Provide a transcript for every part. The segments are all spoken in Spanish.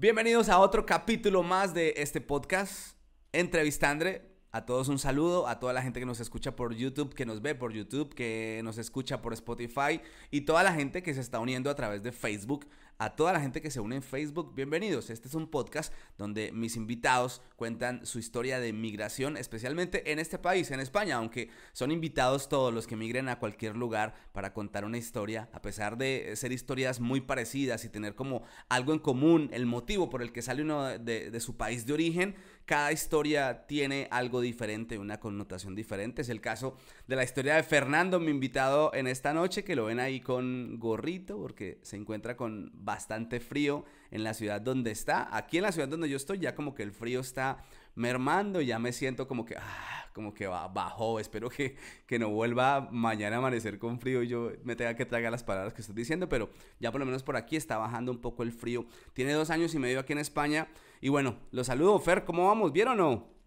Bienvenidos a otro capítulo más de este podcast, Entrevistandre. A todos un saludo, a toda la gente que nos escucha por YouTube, que nos ve por YouTube, que nos escucha por Spotify y toda la gente que se está uniendo a través de Facebook a toda la gente que se une en Facebook, bienvenidos. Este es un podcast donde mis invitados cuentan su historia de migración, especialmente en este país, en España, aunque son invitados todos los que migren a cualquier lugar para contar una historia, a pesar de ser historias muy parecidas y tener como algo en común, el motivo por el que sale uno de, su país de origen, cada historia tiene algo diferente, una connotación diferente. Es el caso de la historia de Fernando, mi invitado en esta noche, que lo ven ahí con gorrito porque se encuentra con bastante frío en la ciudad donde está. Aquí en la ciudad donde yo estoy ya como que el frío está mermando, ya me siento como que, ah, como que bajó, espero que, que no vuelva mañana a amanecer con frío y yo me tenga que tragar las palabras que estoy diciendo, pero ya por lo menos por aquí está bajando un poco el frío. Tiene dos años y medio aquí en España y bueno, lo saludo, Fer, ¿cómo vamos? ¿Bien o no?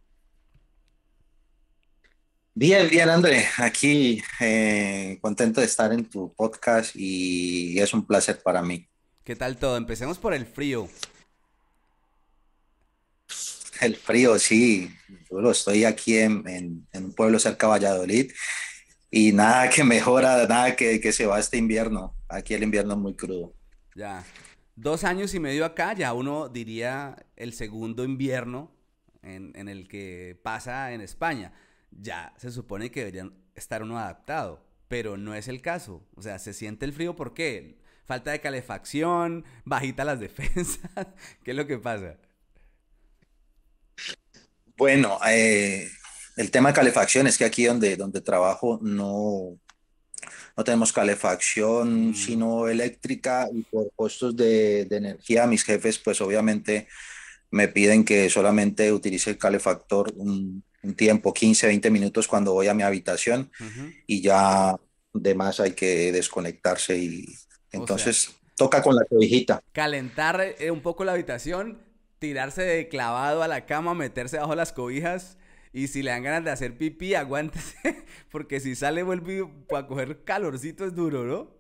Bien, bien, André. Aquí eh, contento de estar en tu podcast y es un placer para mí. ¿Qué tal todo? Empecemos por el frío. El frío, sí. Yo estoy aquí en, un pueblo cerca de Valladolid y nada que mejora, nada que, que se va este invierno. Aquí el invierno es muy crudo. Ya. Dos años y medio acá, ya uno diría el segundo invierno en, en el que pasa en España. Ya se supone que deberían estar uno adaptado, pero no es el caso. O sea, se siente el frío, ¿por qué? Falta de calefacción, bajita las defensas. ¿Qué es lo que pasa? Bueno, eh, el tema de calefacción es que aquí donde, donde trabajo no, no tenemos calefacción mm. sino eléctrica y por costos de, de, energía mis jefes pues obviamente me piden que solamente utilice el calefactor un, un tiempo, 15, 20 minutos cuando voy a mi habitación y ya de más hay que desconectarse y entonces toca con la cobijita. Calentar eh, un poco la habitación tirarse de clavado a la cama, meterse bajo las cobijas. Y si le dan ganas de hacer pipí, aguántese. Porque si sale, vuelve a coger calorcito, es duro, ¿no?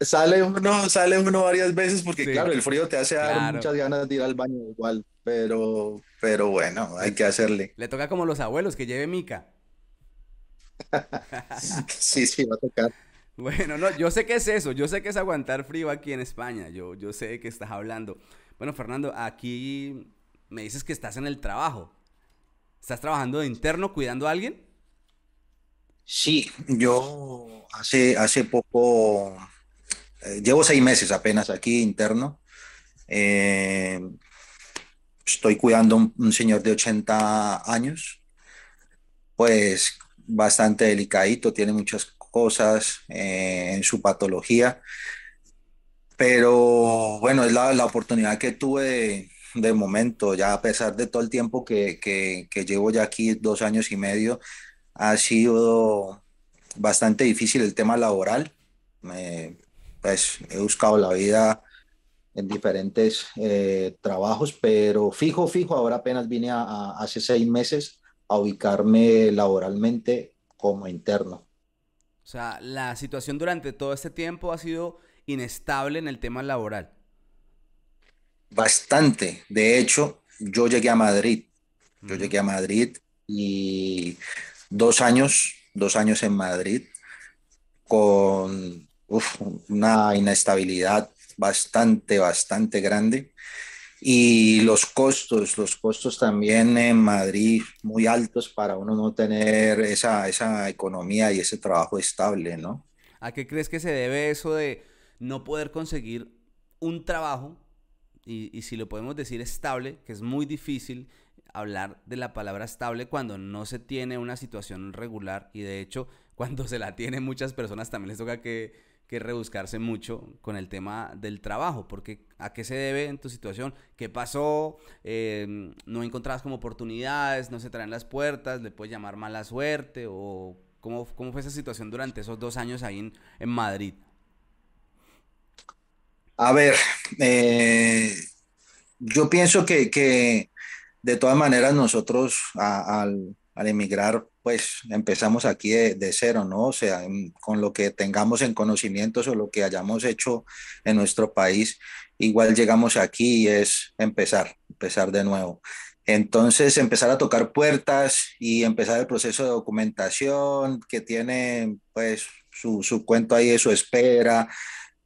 Sale uno, sale uno varias veces porque, claro, el frío te hace dar muchas ganas de ir al baño igual. Pero, pero bueno, hay que hacerle. Le toca como los abuelos, que lleve mica. sí, sí, va a tocar. Bueno, no, yo sé que es eso, yo sé que es aguantar frío aquí en España, yo, yo sé que estás hablando. Bueno, Fernando, aquí me dices que estás en el trabajo. ¿Estás trabajando de interno cuidando a alguien? Sí, yo hace, hace poco, eh, llevo seis meses apenas aquí interno. Eh, estoy cuidando a un, señor de 80 años, pues bastante delicadito, tiene muchas cosas eh, en su patología pero bueno, es la, la oportunidad que tuve de, momento, ya a pesar de todo el tiempo que, que, que, llevo ya aquí, dos años y medio, ha sido bastante difícil el tema laboral. pues he buscado la vida en diferentes eh, trabajos, pero fijo, fijo, ahora apenas vine a, hace seis meses a ubicarme laboralmente como interno. O sea, la situación durante todo este tiempo ha sido inestable en el tema laboral? Bastante. De hecho, yo llegué a Madrid. Yo llegué a Madrid y dos años, dos años en Madrid con una inestabilidad bastante, bastante grande. Y los costos, los costos también en Madrid muy altos para uno no tener esa, esa economía y ese trabajo estable, ¿no? ¿A qué crees que se debe eso de no poder conseguir un trabajo, y, si lo podemos decir estable, que es muy difícil hablar de la palabra estable cuando no se tiene una situación regular y de hecho cuando se la tiene muchas personas también les toca que, que rebuscarse mucho con el tema del trabajo, porque ¿a qué se debe en tu situación? ¿Qué pasó? Eh, ¿No encontrabas como oportunidades? ¿No se traen las puertas? ¿Le puedes llamar mala suerte? ¿O cómo, cómo fue esa situación durante esos dos años ahí en, Madrid? A ver, eh, yo pienso que, de todas maneras nosotros al, emigrar, pues empezamos aquí de, cero, ¿no? O sea, con lo que tengamos en conocimientos o lo que hayamos hecho en nuestro país. igual llegamos aquí y es empezar, empezar de nuevo. Entonces, empezar a tocar puertas y empezar el proceso de documentación que tiene pues su, su cuento ahí de su espera,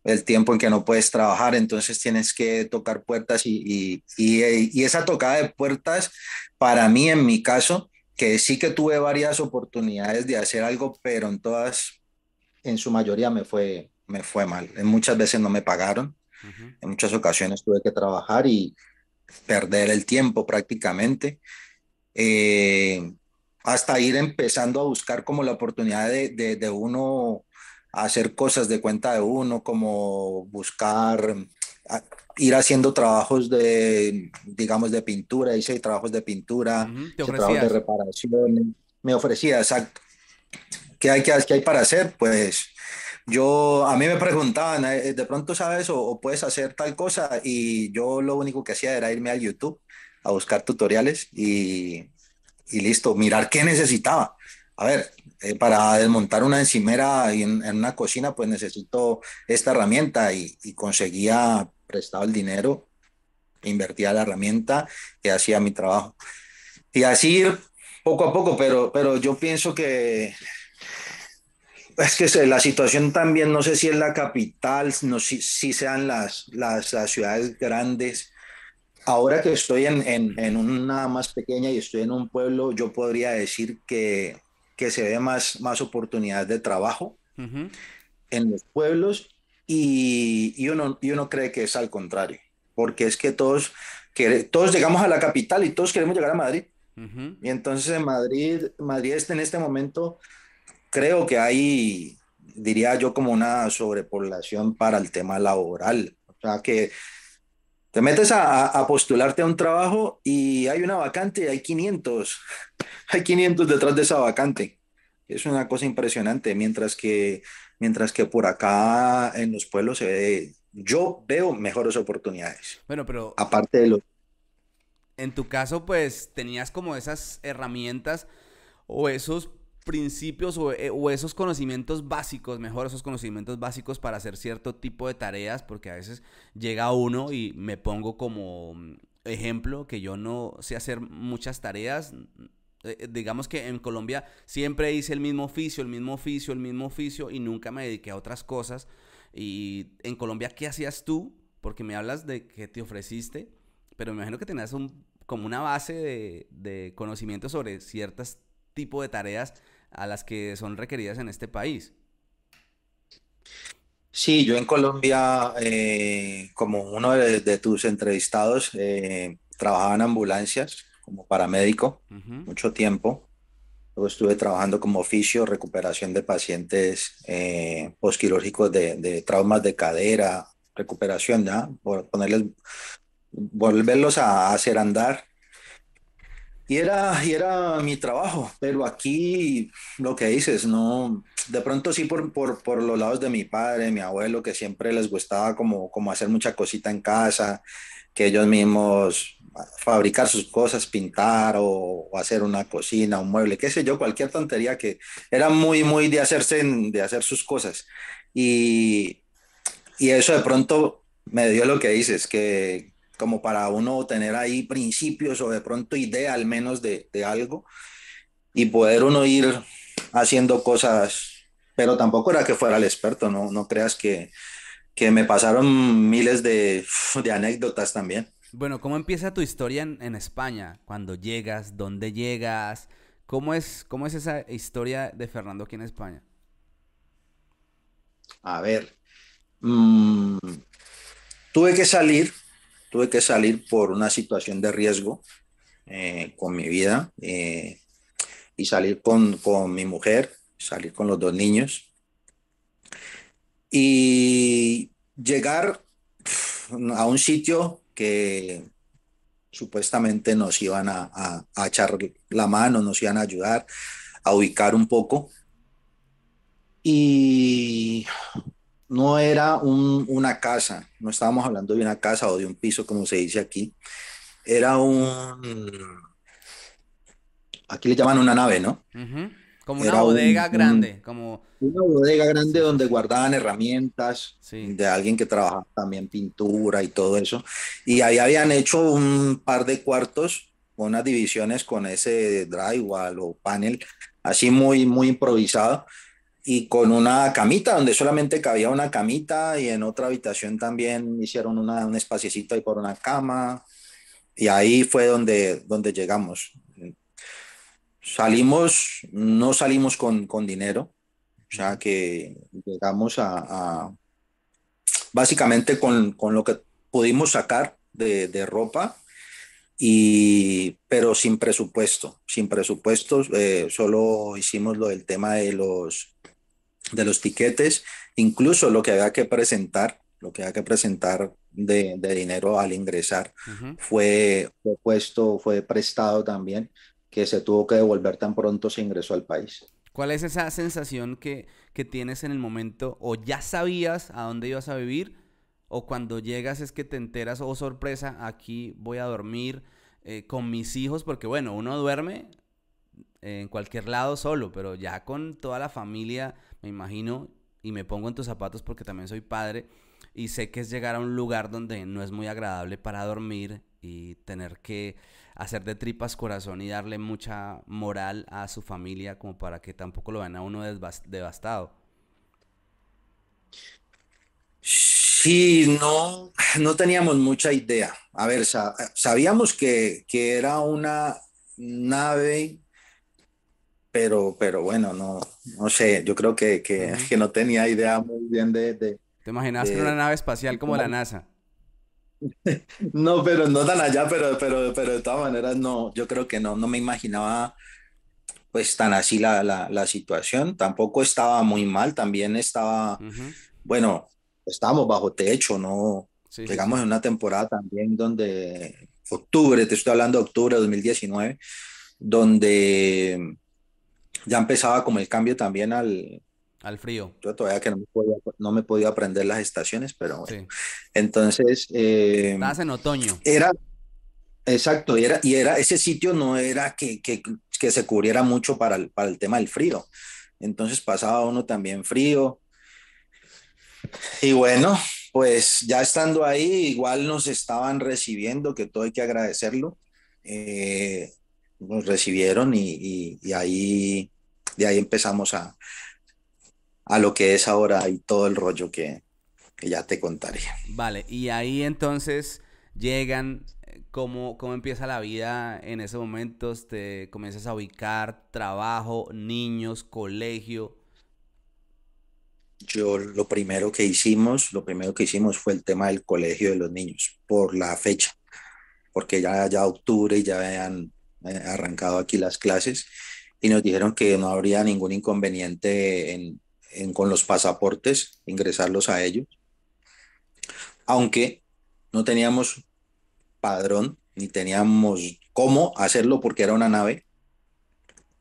el tiempo en que no puedes trabajar, entonces tienes que tocar puertas y, y, y, esa tocada de puertas, para mí, en mi caso, que sí que tuve varias oportunidades de hacer algo, pero en todas, en su mayoría me fue, me fue mal. En muchas veces no me pagaron, en muchas ocasiones tuve que trabajar y perder el tiempo prácticamente. Eh, hasta ir empezando a buscar como la oportunidad de, de, de uno hacer cosas de cuenta de uno, como buscar, ir haciendo trabajos de, digamos, de pintura, hice trabajos de pintura, trabajos de reparación, me ofrecía, exacto. ¿Qué hay, qué, hay para hacer? Pues yo, a mí me preguntaban, eh, de pronto sabes o, o, puedes hacer tal cosa y yo lo único que hacía era irme a YouTube a buscar tutoriales y, y listo, mirar qué necesitaba. A ver, eh, para desmontar una encimera en, en, una cocina, pues necesito esta herramienta y, y, conseguía prestado el dinero, invertía la herramienta y hacía mi trabajo. Y así poco a poco, pero, pero yo pienso que es que la situación también, no sé si es la capital, no si, si sean las, las, las, ciudades grandes. Ahora que estoy en, en, en una más pequeña y estoy en un pueblo, yo podría decir que que se ve más, más oportunidades de trabajo en los pueblos y, y, uno, y uno cree que es al contrario, porque es que todos, que, todos llegamos a la capital y todos queremos llegar a Madrid. Y entonces en Madrid, Madrid está en este momento, creo que hay, diría yo, como una sobrepoblación para el tema laboral. O sea, que te metes a, a, postularte a un trabajo y hay una vacante y hay 500. Hay 500 detrás de esa vacante. Es una cosa impresionante. Mientras que, mientras que por acá en los pueblos se ve, yo veo mejores oportunidades. Bueno, pero... Aparte de los... En tu caso, pues tenías como esas herramientas o esos principios eh, o, esos conocimientos básicos, mejor esos conocimientos básicos para hacer cierto tipo de tareas, porque a veces llega uno y me pongo como ejemplo que yo no sé hacer muchas tareas. Eh, eh, digamos que en Colombia siempre hice el mismo oficio, el mismo oficio, el mismo oficio y nunca me dediqué a otras cosas. Y en Colombia, ¿qué hacías tú? Porque me hablas de que te ofreciste, pero me imagino que tenías un, como una base de, de conocimiento sobre ciertos tipos de tareas a las que son requeridas en este país. Sí, yo en Colombia, eh, como uno de, de tus entrevistados, eh, trabajaba en ambulancias como paramédico uh -huh. mucho tiempo. Luego estuve trabajando como oficio, recuperación de pacientes eh, postquirúrgicos de, de, traumas de cadera, recuperación, ¿ya? Por ponerles, volverlos a hacer andar y era, y era mi trabajo, pero aquí lo que dices, no, de pronto sí por, por, por los lados de mi padre, mi abuelo, que siempre les gustaba como, como hacer mucha cosita en casa, que ellos mismos fabricar sus cosas, pintar o, hacer una cocina, un mueble, qué sé yo, cualquier tontería que era muy, muy de hacerse, de hacer sus cosas. Y, y eso de pronto me dio lo que dices, que, como para uno tener ahí principios o de pronto idea al menos de, de, algo y poder uno ir haciendo cosas, pero tampoco era que fuera el experto, no, no creas que, que me pasaron miles de, de, anécdotas también. Bueno, ¿cómo empieza tu historia en, en, España? Cuando llegas, dónde llegas, ¿cómo es, cómo es esa historia de Fernando aquí en España? A ver, mmm, tuve que salir tuve que salir por una situación de riesgo eh, con mi vida eh, y salir con, con, mi mujer, salir con los dos niños y llegar a un sitio que supuestamente nos iban a, a, a echar la mano, nos iban a ayudar a ubicar un poco. Y no era un, una casa, no estábamos hablando de una casa o de un piso como se dice aquí, era un, aquí le llaman una nave, ¿no? Uh -huh. Como una bodega grande, como... Una bodega grande donde guardaban herramientas de alguien que trabajaba también pintura y todo eso. Y ahí habían hecho un par de cuartos, unas divisiones con ese drywall o panel, así muy, muy improvisado. Y con una camita, donde solamente cabía una camita, y en otra habitación también hicieron una, un espaciecito ahí por una cama. Y ahí fue donde, donde llegamos. Salimos, no salimos con, con dinero, o sea que llegamos a, básicamente con, con, lo que pudimos sacar de, de, ropa, y, pero sin presupuesto, sin presupuestos, eh, solo hicimos lo del tema de los, de los tiquetes, incluso lo que había que presentar, lo que había que presentar de, de dinero al ingresar fue, fue puesto, fue prestado también que se tuvo que devolver tan pronto se ingresó al país. ¿Cuál es esa sensación que, que tienes en el momento? ¿O ya sabías a dónde ibas a vivir? ¿O cuando llegas es que te enteras, oh sorpresa, aquí voy a dormir eh, con mis hijos? Porque bueno, uno duerme en cualquier lado solo, pero ya con toda la familia, me imagino, y me pongo en tus zapatos porque también soy padre, y sé que es llegar a un lugar donde no es muy agradable para dormir y tener que hacer de tripas corazón y darle mucha moral a su familia como para que tampoco lo vean a uno devastado. Sí, no, no teníamos mucha idea. A ver, sabíamos que, que, era una nave, pero, pero bueno, no, no sé, yo creo que, que, que no tenía idea muy bien de... de ¿Te imaginas que era una nave espacial como la NASA? No, pero no tan allá, pero, pero, pero de todas maneras no, yo creo que no, no me imaginaba pues tan así la, la, la situación. Tampoco estaba muy mal, también estaba, bueno, estábamos bajo techo, ¿no? Llegamos en una temporada también donde, octubre, te estoy hablando de octubre de 2019, donde ya empezaba como el cambio también al, al frío. Yo todavía que no me podía, no me podía aprender las estaciones, pero Entonces. Eh, Estabas en otoño. Era. Exacto, y era, y era, ese sitio no era que, que, que se cubriera mucho para el, para el tema del frío. Entonces pasaba uno también frío. Y bueno, pues ya estando ahí, igual nos estaban recibiendo, que todo hay que agradecerlo. Eh, nos recibieron y, y, y, ahí, de ahí empezamos a, a lo que es ahora y todo el rollo que, ya te contaré. Vale, y ahí entonces llegan, eh, ¿cómo, cómo empieza la vida en esos momentos? ¿Te comienzas a ubicar trabajo, niños, colegio? Yo lo primero que hicimos, lo primero que hicimos fue el tema del colegio de los niños, por la fecha, porque ya, ya octubre ya habían eh, arrancado aquí las clases y nos dijeron que no habría ningún inconveniente en, con los pasaportes, ingresarlos a ellos. Aunque no teníamos padrón ni teníamos cómo hacerlo porque era una nave.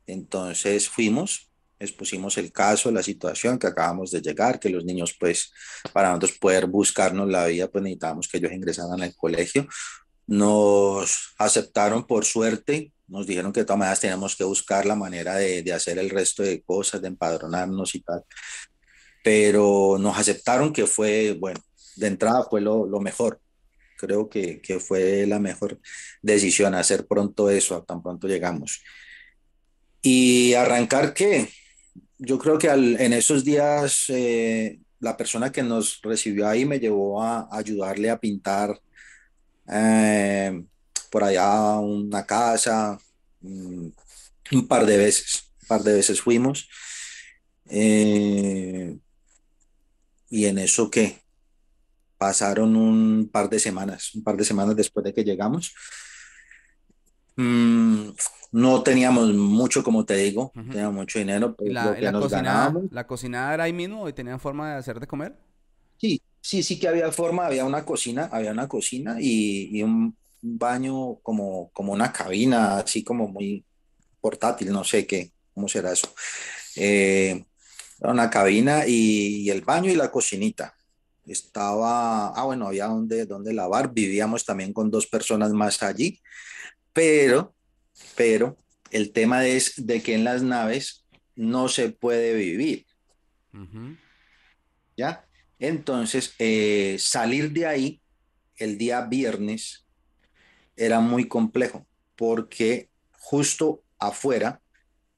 Entonces fuimos, expusimos el caso, la situación que acabamos de llegar, que los niños pues para nosotros poder buscarnos la vida pues necesitábamos que ellos ingresaran al colegio. Nos aceptaron por suerte nos dijeron que de todas maneras teníamos que buscar la manera de, hacer el resto de cosas, de empadronarnos y tal. Pero nos aceptaron que fue, bueno, de entrada fue lo, mejor. Creo que, que, fue la mejor decisión hacer pronto eso, tan pronto llegamos. Y arrancar que yo creo que en esos días eh, la persona que nos recibió ahí me llevó a ayudarle a pintar. Eh, por allá una casa, mm, un par de veces, un par de veces fuimos. Eh, y en eso que pasaron un par de semanas, un par de semanas después de que llegamos. Mm, no teníamos mucho, como te digo, teníamos mucho dinero. Pues, la, lo que nos cocinada, ¿La cocinada era ahí mismo y tenían forma de hacer de comer? Sí, sí, sí que había forma, había una cocina, había una cocina y, y un, baño como, como una cabina, así como muy portátil, no sé qué, cómo será eso. Eh, una cabina y, el baño y la cocinita. Estaba, ah, bueno, había donde, donde lavar, vivíamos también con dos personas más allí, pero, pero el tema es de que en las naves no se puede vivir. ¿Ya? Entonces, eh, salir de ahí el día viernes era muy complejo porque justo afuera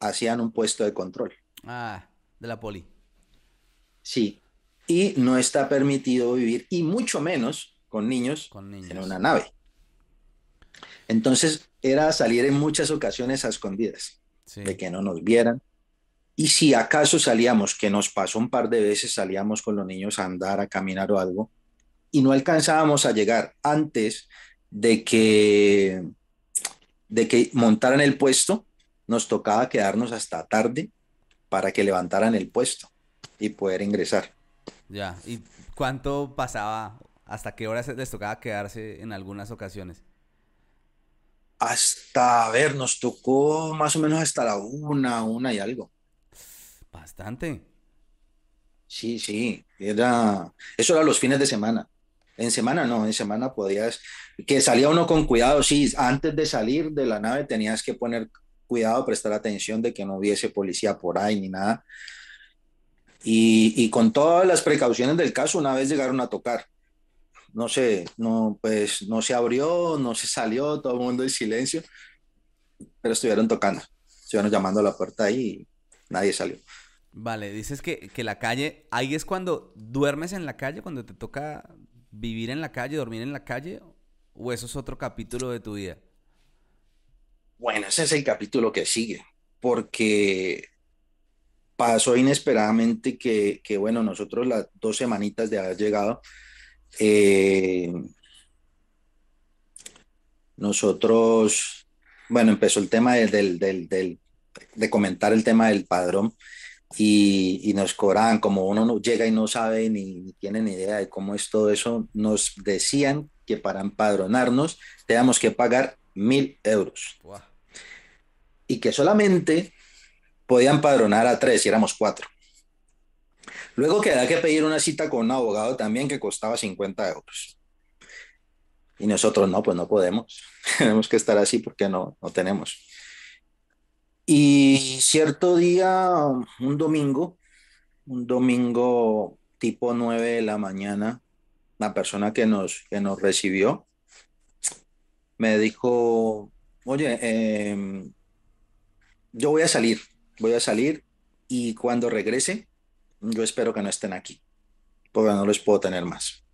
hacían un puesto de control. Ah, de la poli. Sí, y no está permitido vivir, y mucho menos con niños, en una nave. Entonces era salir en muchas ocasiones a escondidas, de que no nos vieran. Y si acaso salíamos, que nos pasó un par de veces, salíamos con los niños a andar, a caminar o algo, y no alcanzábamos a llegar antes de que, de que montaran el puesto, nos tocaba quedarnos hasta tarde para que levantaran el puesto y poder ingresar. Ya, ¿y cuánto pasaba? ¿Hasta qué horas les tocaba quedarse en algunas ocasiones? Hasta, a ver, nos tocó más o menos hasta la una, una y algo. Bastante. Sí, sí, era, eso era los fines de semana. En semana no, en semana podías, que salía uno con cuidado, sí, antes de salir de la nave tenías que poner cuidado, prestar atención de que no hubiese policía por ahí ni nada. Y, y con todas las precauciones del caso, una vez llegaron a tocar. No sé, no, pues no se abrió, no se salió, todo el mundo en silencio, pero estuvieron tocando, estuvieron llamando a la puerta y nadie salió. Vale, dices que, que la calle, ahí es cuando duermes en la calle, cuando te toca vivir en la calle, dormir en la calle, o eso es otro capítulo de tu vida? Bueno, ese es el capítulo que sigue, porque pasó inesperadamente que, que bueno, nosotros las dos semanitas de haber llegado, eh, nosotros, bueno, empezó el tema del, del, del, de comentar el tema del padrón y, nos cobraban, como uno no llega y no sabe ni, tiene ni idea de cómo es todo eso, nos decían que para empadronarnos teníamos que pagar mil euros. Y que solamente podían empadronar a tres y éramos cuatro. Luego queda que pedir una cita con un abogado también que costaba 50 euros. Y nosotros no, pues no podemos. Tenemos que estar así porque no, no tenemos. Y cierto día, un domingo, un domingo tipo 9 de la mañana, la persona que nos, que nos recibió me dijo, oye, em, yo voy a salir, voy a salir y cuando regrese, yo espero que no estén aquí, porque no les puedo tener más.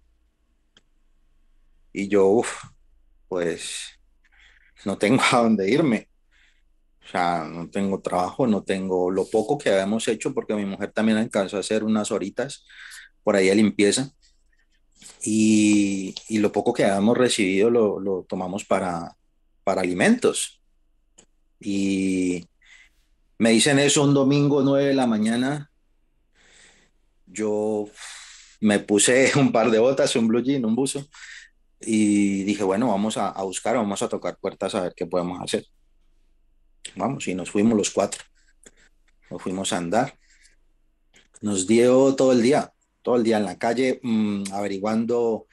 Y yo, uff, pues no tengo a dónde irme. O sea, no tengo trabajo, no tengo lo poco que habíamos hecho, porque mi mujer también alcanzó a hacer unas horitas por ahí de limpieza. Y, y lo poco que habíamos recibido lo, lo tomamos para, para alimentos. Y me dicen eso un domingo 9 de la mañana. Yo me puse un par de botas, un blue jean, un buzo. Y dije, bueno, vamos a, a buscar, vamos a tocar puertas a ver qué podemos hacer. Vamos, y nos fuimos los cuatro. Nos fuimos a andar. Nos dio todo el día, todo el día en la calle, mmm, averiguando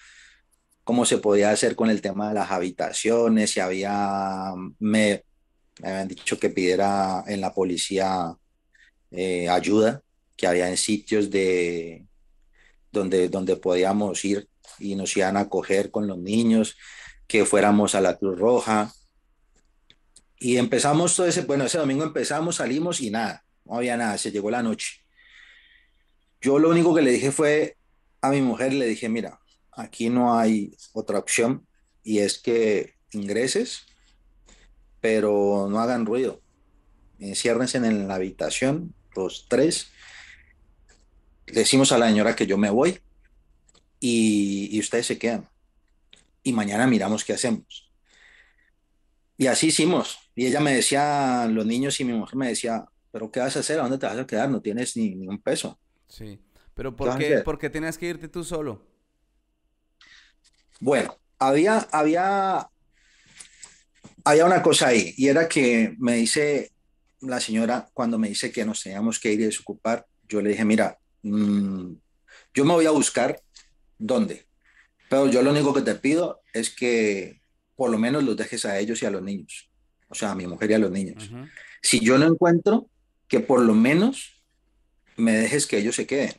cómo se podía hacer con el tema de las habitaciones, si había, me, me habían dicho que pidiera en la policía eh, ayuda, que había en sitios de donde, donde podíamos ir y nos iban a coger con los niños, que fuéramos a la Cruz Roja, y empezamos todo ese, bueno, ese domingo empezamos, salimos y nada, no había nada, se llegó la noche. Yo lo único que le dije fue a mi mujer, le dije, mira, aquí no hay otra opción y es que ingreses, pero no hagan ruido. Enciérrense en la habitación, los tres. Decimos a la señora que yo me voy y, y ustedes se quedan. Y mañana miramos qué hacemos. Y así hicimos. Y ella me decía, los niños y mi mujer me decía, pero ¿qué vas a hacer? ¿A dónde te vas a quedar? No tienes ni, ni un peso. Sí. Pero ¿por qué, ¿por qué tenías que irte tú solo? Bueno, había, había, había una cosa ahí, y era que me dice la señora, cuando me dice que nos teníamos que ir y desocupar, yo le dije, mira, mmm, yo me voy a buscar dónde, pero yo lo único que te pido es que por lo menos los dejes a ellos y a los niños o sea, a mi mujer y a los niños. Si yo no encuentro, que por lo menos me dejes que ellos se queden.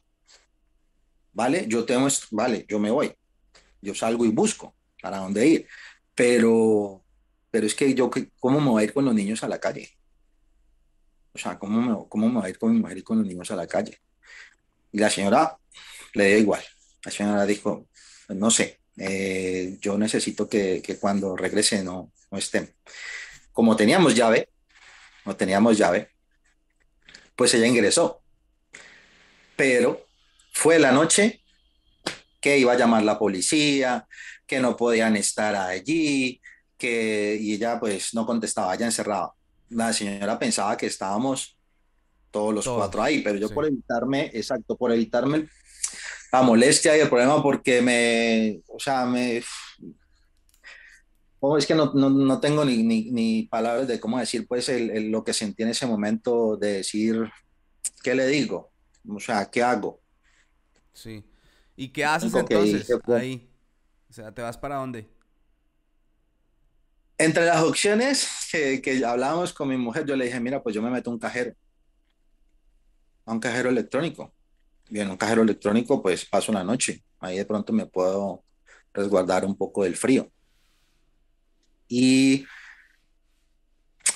¿Vale? Yo tengo, vale, yo me voy. Yo salgo y busco para dónde ir. Pero, pero es que yo, ¿cómo me voy a ir con los niños a la calle? O sea, ¿cómo me, cómo me voy a ir con mi mujer y con los niños a la calle? Y la señora le dio igual. La señora dijo, no sé, eh, yo necesito que, que, cuando regrese no, no estén. Como teníamos llave, no teníamos llave, pues ella ingresó. Pero fue la noche que iba a llamar la policía, que no podían estar allí, que y ella pues no contestaba, ya encerrada. La señora pensaba que estábamos todos los cuatro ahí, pero yo por evitarme, exacto, por evitarme la molestia y el problema porque me, o sea, me... Oh, es que no, no, no tengo ni, ni, ni, palabras de cómo decir, pues, el, lo que sentí en ese momento de decir, ¿qué le digo? O sea, ¿qué hago? Sí. ¿Y qué haces entonces ahí? O sea, ¿te vas para dónde? Entre las opciones que, que hablábamos con mi mujer, yo le dije, mira, pues yo me meto un cajero, a un cajero electrónico bien, un cajero electrónico, pues paso la noche. Ahí de pronto me puedo resguardar un poco del frío. Y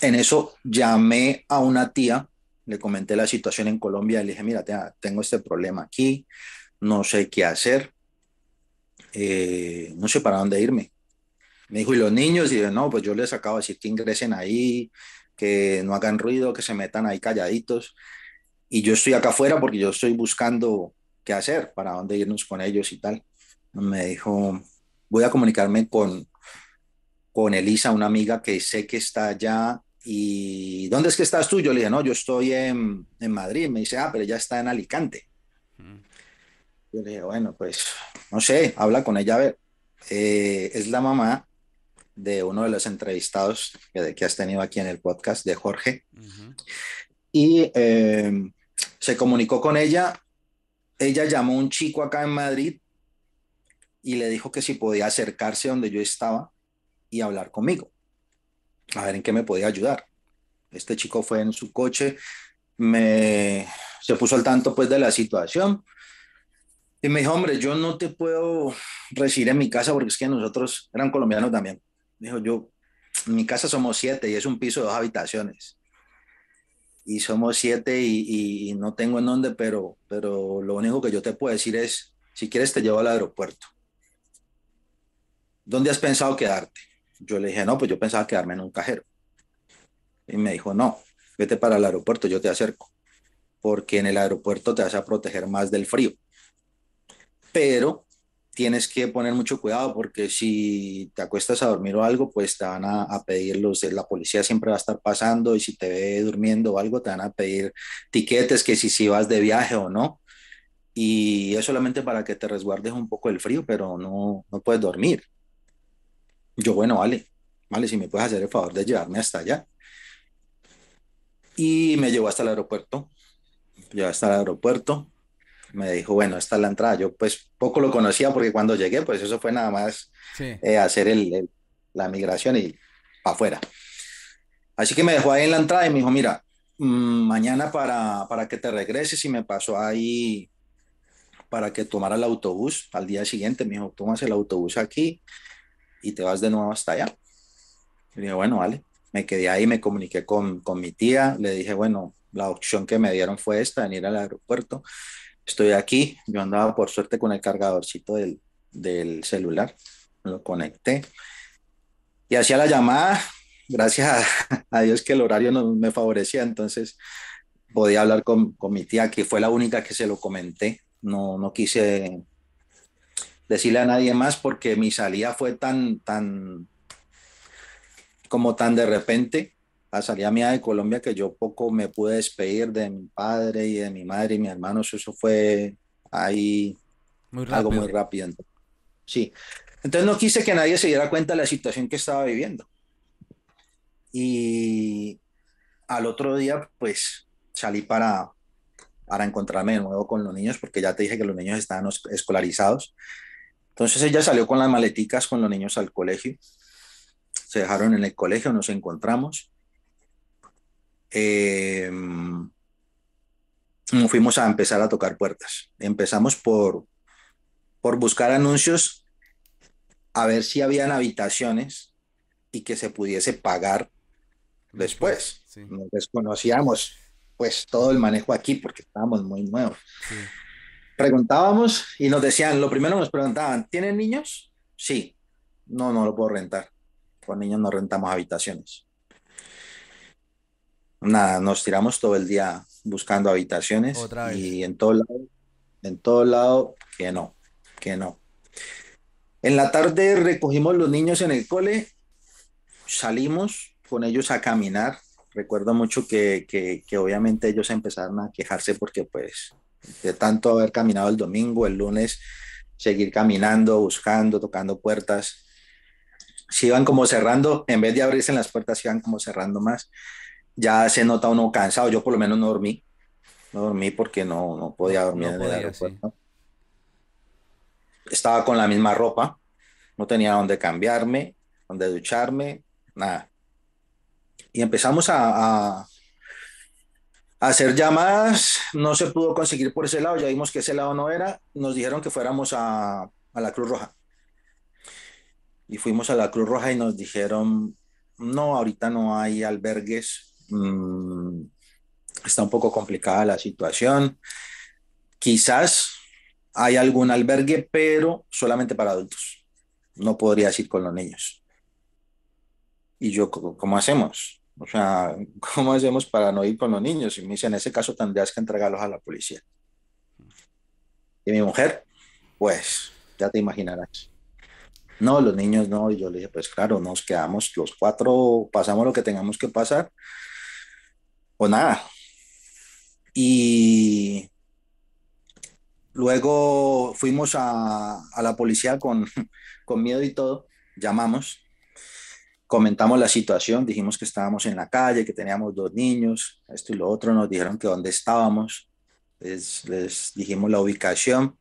en eso llamé a una tía, le comenté la situación en Colombia, le dije, mira, tengo este problema aquí, no sé qué hacer, eh, no sé para dónde irme. Me dijo, ¿y los niños? Y dije, no, pues yo les acabo de decir que ingresen ahí, que no hagan ruido, que se metan ahí calladitos y yo estoy acá afuera porque yo estoy buscando qué hacer, para dónde irnos con ellos y tal. Me dijo, voy a comunicarme con, con Elisa, una amiga que sé que está allá. ¿Y dónde es que estás tú? Yo le dije, no, yo estoy en, en Madrid. Me dice, ah, pero ella está en Alicante. Mm. Yo le dije, bueno, pues no sé, habla con ella a ver. Eh, es la mamá de uno de los entrevistados que, que, has tenido aquí en el podcast, de Jorge. Y eh, se comunicó con ella, ella llamó a un chico acá en Madrid y le dijo que si podía acercarse donde yo estaba y hablar conmigo, a ver en qué me podía ayudar. Este chico fue en su coche, me, se puso al tanto pues de la situación y me dijo, hombre, yo no te puedo recibir en mi casa porque es que nosotros eran colombianos también. dijo, yo, en mi casa somos siete y es un piso de dos habitaciones y somos siete y, no tengo en dónde, pero, pero lo único que yo te puedo decir es, si quieres te llevo al aeropuerto. ¿Dónde has pensado quedarte? Yo le dije, no, pues yo pensaba quedarme en un cajero. Y me dijo, no, vete para el aeropuerto, yo te acerco, porque en el aeropuerto te vas a proteger más del frío. Pero tienes que poner mucho cuidado porque si te acuestas a dormir o algo, pues te van a, a, pedir los, la policía siempre va a estar pasando y si te ve durmiendo o algo, te van a pedir tiquetes que si, si vas de viaje o no. Y es solamente para que te resguardes un poco el frío, pero no, no puedes dormir. Yo, bueno, vale, vale, si me puedes hacer el favor de llevarme hasta allá. Y me llevó hasta el aeropuerto. Llevó hasta el aeropuerto me dijo, bueno, esta es la entrada. Yo pues poco lo conocía porque cuando llegué, pues eso fue nada más eh, hacer el, la migración y para afuera. Así que me dejó ahí en la entrada y me dijo, mira, mm, mañana para, para que te regreses y me pasó ahí para que tomara el autobús al día siguiente. Me dijo, tomas el autobús aquí y te vas de nuevo hasta allá. Y dije, bueno, vale. Me quedé ahí, me comuniqué con, con mi tía, le dije, bueno, la opción que me dieron fue esta, venir al aeropuerto estoy aquí. Yo andaba por suerte con el cargadorcito del, del celular, lo conecté y hacía la llamada. Gracias a, Dios que el horario no me favorecía, entonces podía hablar con, con, mi tía, que fue la única que se lo comenté. No, no quise decirle a nadie más porque mi salida fue tan, tan, como tan de repente la salida mía de Colombia que yo poco me pude despedir de mi padre y de mi madre y mis hermanos, eso fue ahí algo muy rápido. Sí, entonces no quise que nadie se diera cuenta de la situación que estaba viviendo. Y al otro día, pues salí para, para encontrarme de nuevo con los niños, porque ya te dije que los niños estaban escolarizados. Entonces ella salió con las maleticas con los niños al colegio. Se dejaron en el colegio, nos encontramos. Eh, fuimos a empezar a tocar puertas. Empezamos por, por buscar anuncios a ver si habían habitaciones y que se pudiese pagar después. Nos desconocíamos pues todo el manejo aquí porque estábamos muy nuevos. Preguntábamos y nos decían, lo primero nos preguntaban, ¿tienen niños? Sí. No, no lo puedo rentar. Con niños no rentamos habitaciones. Nada, nos tiramos todo el día buscando habitaciones y en todo lado, en todo lado, que no, que no. En la tarde recogimos los niños en el cole, salimos con ellos a caminar. Recuerdo mucho que, que, que obviamente ellos empezaron a quejarse porque pues de tanto haber caminado el domingo, el lunes, seguir caminando, buscando, tocando puertas, se iban como cerrando, en vez de abrirse en las puertas, se iban como cerrando más. Ya se nota uno cansado, yo por lo menos no dormí, no dormí porque no, no podía dormir en el aeropuerto. Estaba con la misma ropa, no tenía dónde cambiarme, dónde ducharme, nada. Y empezamos a, a, hacer llamadas, no se pudo conseguir por ese lado, ya vimos que ese lado no era, nos dijeron que fuéramos a, la Cruz Roja y fuimos a la Cruz Roja y nos dijeron, no, ahorita no hay albergues, mm, está un poco complicada la situación, quizás hay algún albergue, pero solamente para adultos, no podrías ir con los niños. Y yo, ¿cómo hacemos? O sea, ¿cómo hacemos para no ir con los niños? Y me dice, en ese caso tendrías que entregarlos a la policía. Y mi mujer, pues, ya te imaginarás no, los niños no. Y yo le dije, pues claro, nos quedamos los cuatro, pasamos lo que tengamos que pasar, o nada. Y luego fuimos a, la policía con, con miedo y todo, llamamos, comentamos la situación, dijimos que estábamos en la calle, que teníamos dos niños, esto y lo otro, nos dijeron que dónde estábamos, les, les dijimos la ubicación,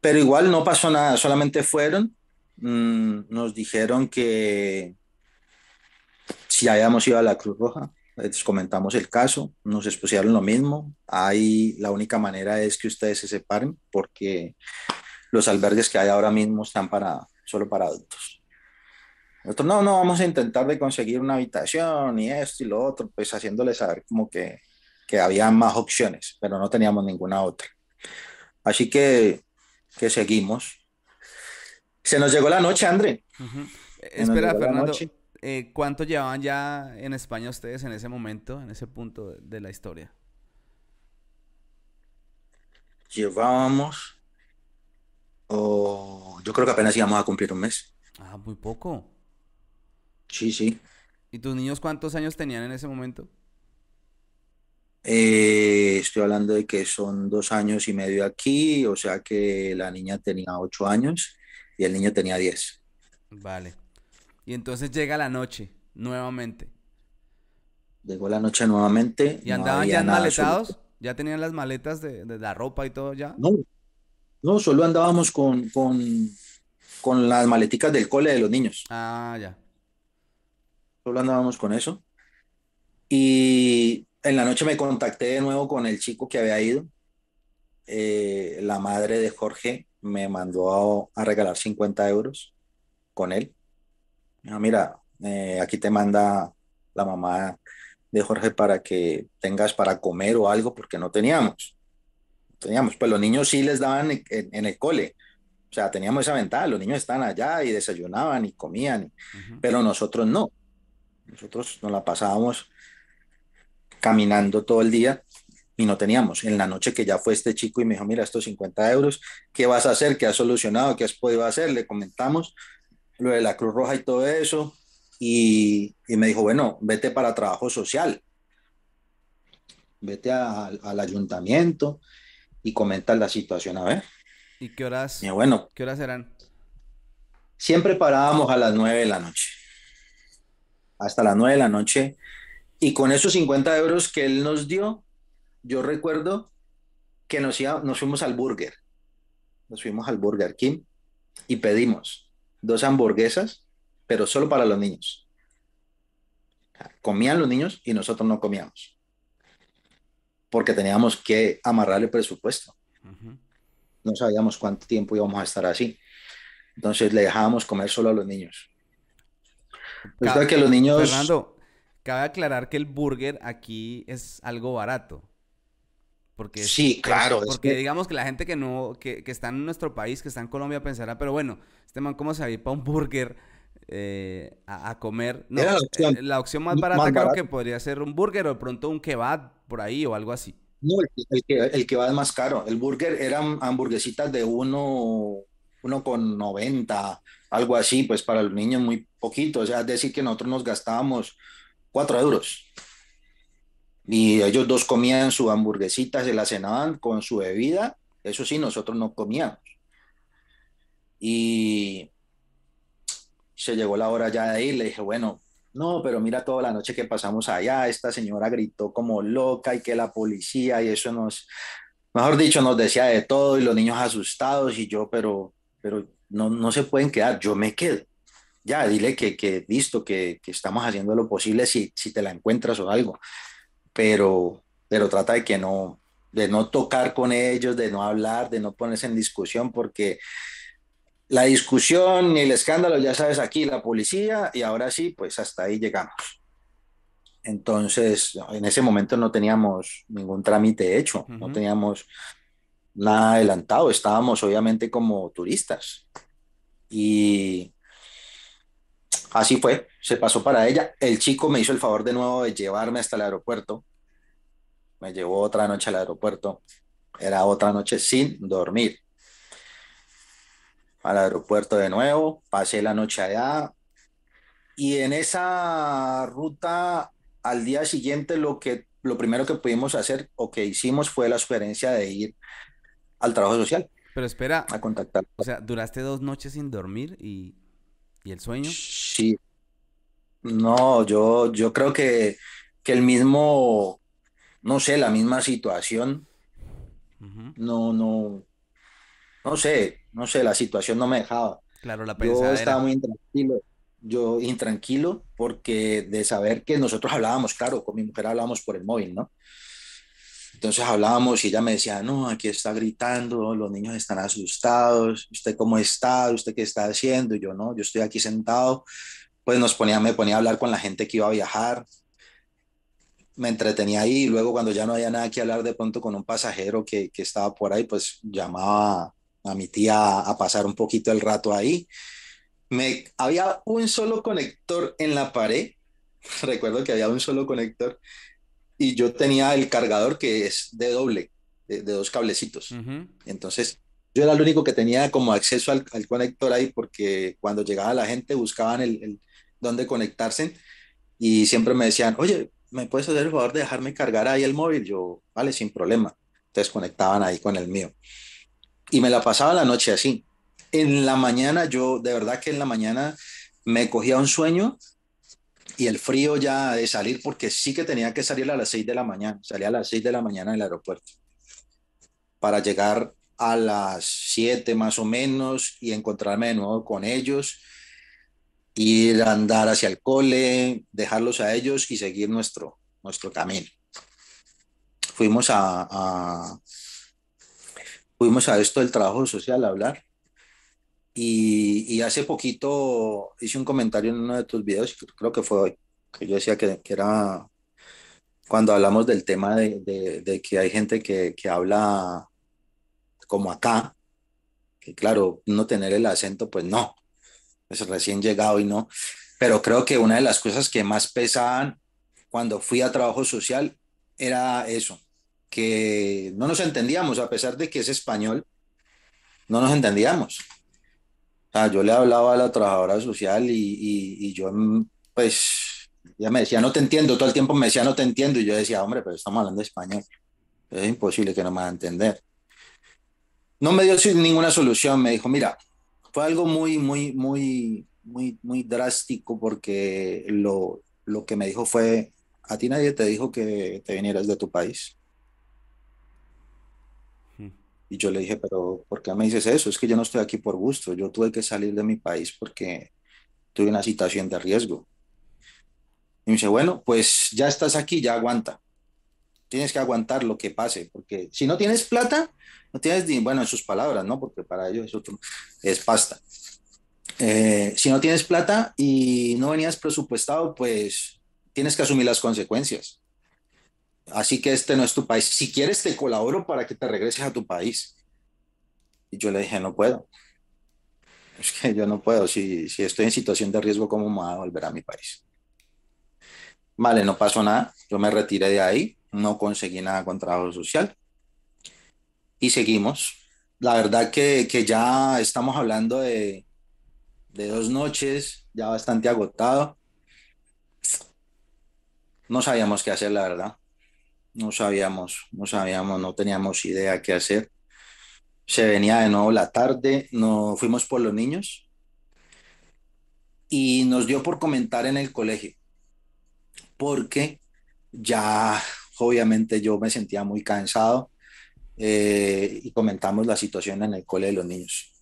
pero igual no pasó nada, solamente fueron Mm, nos dijeron que si habíamos ido a la Cruz Roja, les comentamos el caso, nos expusieron lo mismo. Ahí la única manera es que ustedes se separen porque los albergues que hay ahora mismo están para, solo para adultos. Nosotros no, no, vamos a intentar de conseguir una habitación y esto y lo otro, pues haciéndoles saber como que, que había más opciones, pero no teníamos ninguna otra. Así que, que seguimos se nos llegó la noche, André. Espera, Fernando. Eh, ¿Cuánto llevaban ya en España ustedes en ese momento, en ese punto de, la historia? Llevábamos, oh, yo creo que apenas íbamos a cumplir un mes. Ah, muy poco. Sí, sí. ¿Y tus niños cuántos años tenían en ese momento? Eh, estoy hablando de que son dos años y medio aquí, o sea que la niña tenía ocho años y el niño tenía 10. Vale. Y entonces llega la noche, nuevamente. Llegó la noche nuevamente. ¿Y andaban ya maletados? ¿Ya tenían las maletas de, la ropa y todo ya? No, no, solo andábamos con, con, con las maleticas del cole de los niños. Ah, ya. Solo andábamos con eso. Y en la noche me contacté de nuevo con el chico que había ido. Eh, la madre de Jorge me mandó a, regalar 50 euros con él. mira, eh, aquí te manda la mamá de Jorge para que tengas para comer o algo, porque no teníamos. Teníamos, pues los niños sí les daban en, el cole. O sea, teníamos esa ventaja, los niños estaban allá y desayunaban y comían, pero nosotros no. Nosotros nos la pasábamos caminando todo el día y no teníamos. En la noche que ya fue este chico y me dijo, mira, estos 50 euros, ¿qué vas a hacer? ¿Qué has solucionado? ¿Qué has podido hacer? Le comentamos lo de la Cruz Roja y todo eso. Y, y me dijo, bueno, vete para trabajo social. Vete al ayuntamiento y comenta la situación a ver. ¿Y qué horas? bueno, ¿qué horas eran? Siempre parábamos a las 9 de la noche. Hasta las 9 de la noche. Y con esos 50 euros que él nos dio, yo recuerdo que nos, nos fuimos al burger, nos fuimos al Burger King y pedimos dos hamburguesas, pero solo para los niños. Comían los niños y nosotros no comíamos. porque teníamos que amarrar el presupuesto. No sabíamos cuánto tiempo íbamos a estar así. Entonces le dejábamos comer solo a los niños. Cabe, que los niños... Fernando, cabe aclarar que el burger aquí es algo barato. Porque sí, claro. Porque digamos que la gente que no, que, que, está en nuestro país, que está en Colombia, pensará, pero bueno, este man, ¿cómo se va a ir para un burger eh, a, comer? No, la, opción, eh, la opción más barata creo que podría ser un burger o de pronto un kebab por ahí o algo así. No, el, que, el kebab es más caro. El burger eran hamburguesitas de uno, uno con 90, algo así, pues para los niños muy poquito. O sea, es decir, que nosotros nos gastábamos 4 euros. Y ellos dos comían su hamburguesita, se la cenaban con su bebida. Eso sí, nosotros no comíamos. Y se llegó la hora ya de ir. Le dije, bueno, no, pero mira toda la noche que pasamos allá. Esta señora gritó como loca y que la policía y eso nos, mejor dicho, nos decía de todo y los niños asustados y yo, pero, pero no, no se pueden quedar. Yo me quedo ya, dile que, que listo, que, que, estamos haciendo lo posible si, si te la encuentras o algo pero, pero trata de que no, de no tocar con ellos, de no hablar, de no ponerse en discusión, porque la discusión y el escándalo, ya sabes, aquí la policía, y ahora sí, pues hasta ahí llegamos. Entonces, en ese momento no teníamos ningún trámite hecho, no teníamos nada adelantado, estábamos obviamente como turistas. Y Así fue, se pasó para ella. El chico me hizo el favor de nuevo de llevarme hasta el aeropuerto. Me llevó otra noche al aeropuerto. Era otra noche sin dormir. Al aeropuerto de nuevo, pasé la noche allá. Y en esa ruta, al día siguiente, lo, que, lo primero que pudimos hacer o que hicimos fue la sugerencia de ir al trabajo social. Pero espera. A contactar. O sea, duraste dos noches sin dormir y ¿Y el sueño? Sí. No, yo, yo creo que, que el mismo, no sé, la misma situación, no, no, no sé, no sé, la situación no me dejaba. Claro, la Yo estaba muy intranquilo, yo intranquilo porque de saber que nosotros hablábamos, claro, con mi mujer hablábamos por el móvil, ¿no? Entonces hablábamos y ella me decía, no, aquí está gritando, los niños están asustados, ¿usted cómo está? ¿Usted qué está haciendo? Y yo, no, yo estoy aquí sentado. Pues nos ponía, me ponía a hablar con la gente que iba a viajar. Me entretenía ahí y luego cuando ya no había nada que hablar de pronto con un pasajero que, que estaba por ahí, pues llamaba a mi tía a pasar un poquito el rato ahí. Me, había un solo conector en la pared. Recuerdo que había un solo conector y yo tenía el cargador que es de doble, de, dos cablecitos. Entonces, yo era el único que tenía como acceso al, conector ahí porque cuando llegaba la gente buscaban el, el dónde conectarse y siempre me decían, oye, ¿me puedes hacer el favor de dejarme cargar ahí el móvil? Yo, vale, sin problema. Entonces conectaban ahí con el mío. Y me la pasaba la noche así. En la mañana, yo, de verdad que en la mañana me cogía un sueño y el frío ya de salir, porque sí que tenía que salir a las 6 de la mañana, salía a las 6 de la mañana del aeropuerto, para llegar a las 7 más o menos y encontrarme de nuevo con ellos, ir a andar hacia el cole, dejarlos a ellos y seguir nuestro, nuestro camino. Fuimos a, a fuimos a esto del trabajo social a hablar y, hace poquito hice un comentario en uno de tus videos, creo que fue hoy, que yo decía que, era cuando hablamos del tema de, que hay gente que, habla como acá, que claro, no tener el acento, pues no, es recién llegado y no, pero creo que una de las cosas que más pesaban cuando fui a trabajo social era eso, que no nos entendíamos, a pesar de que es español, no nos entendíamos yo le hablaba a la trabajadora social y, y, yo, mm, pues, ella me decía, no te entiendo, todo el tiempo me decía, no te entiendo, y yo decía, hombre, pero estamos hablando español, es imposible que no me va a entender. No me dio ninguna solución, me dijo, mira, fue algo muy, muy, muy, muy, muy drástico porque lo, lo que me dijo fue, a ti nadie te dijo que te vinieras de tu país. Y yo le dije, pero ¿por qué me dices eso? Es que yo no estoy aquí por gusto. Yo tuve que salir de mi país porque tuve una situación de riesgo. Y me dice, bueno, pues ya estás aquí, ya aguanta. tienes que aguantar lo que pase, porque si no tienes plata, no tienes, ni, bueno, en sus palabras, ¿no? Porque para ellos es, es pasta. Eh, si no tienes plata y no venías presupuestado, pues tienes que asumir las consecuencias. Así que este no es tu país. Si quieres, te colaboro para que te regreses a tu país. Y yo le dije, no puedo. Es que yo no puedo. Si, si estoy en situación de riesgo, ¿cómo me voy a volver a mi país? Vale, no pasó nada. Yo me retiré de ahí. No conseguí nada con trabajo social. Y seguimos. La verdad que, que ya estamos hablando de, de dos noches, ya bastante agotado. No sabíamos qué hacer, la verdad. No sabíamos, no sabíamos, no teníamos idea qué hacer. Se venía de nuevo la tarde, nos fuimos por los niños y nos dio por comentar en el colegio, porque ya obviamente yo me sentía muy cansado eh, y comentamos la situación en el cole de los niños.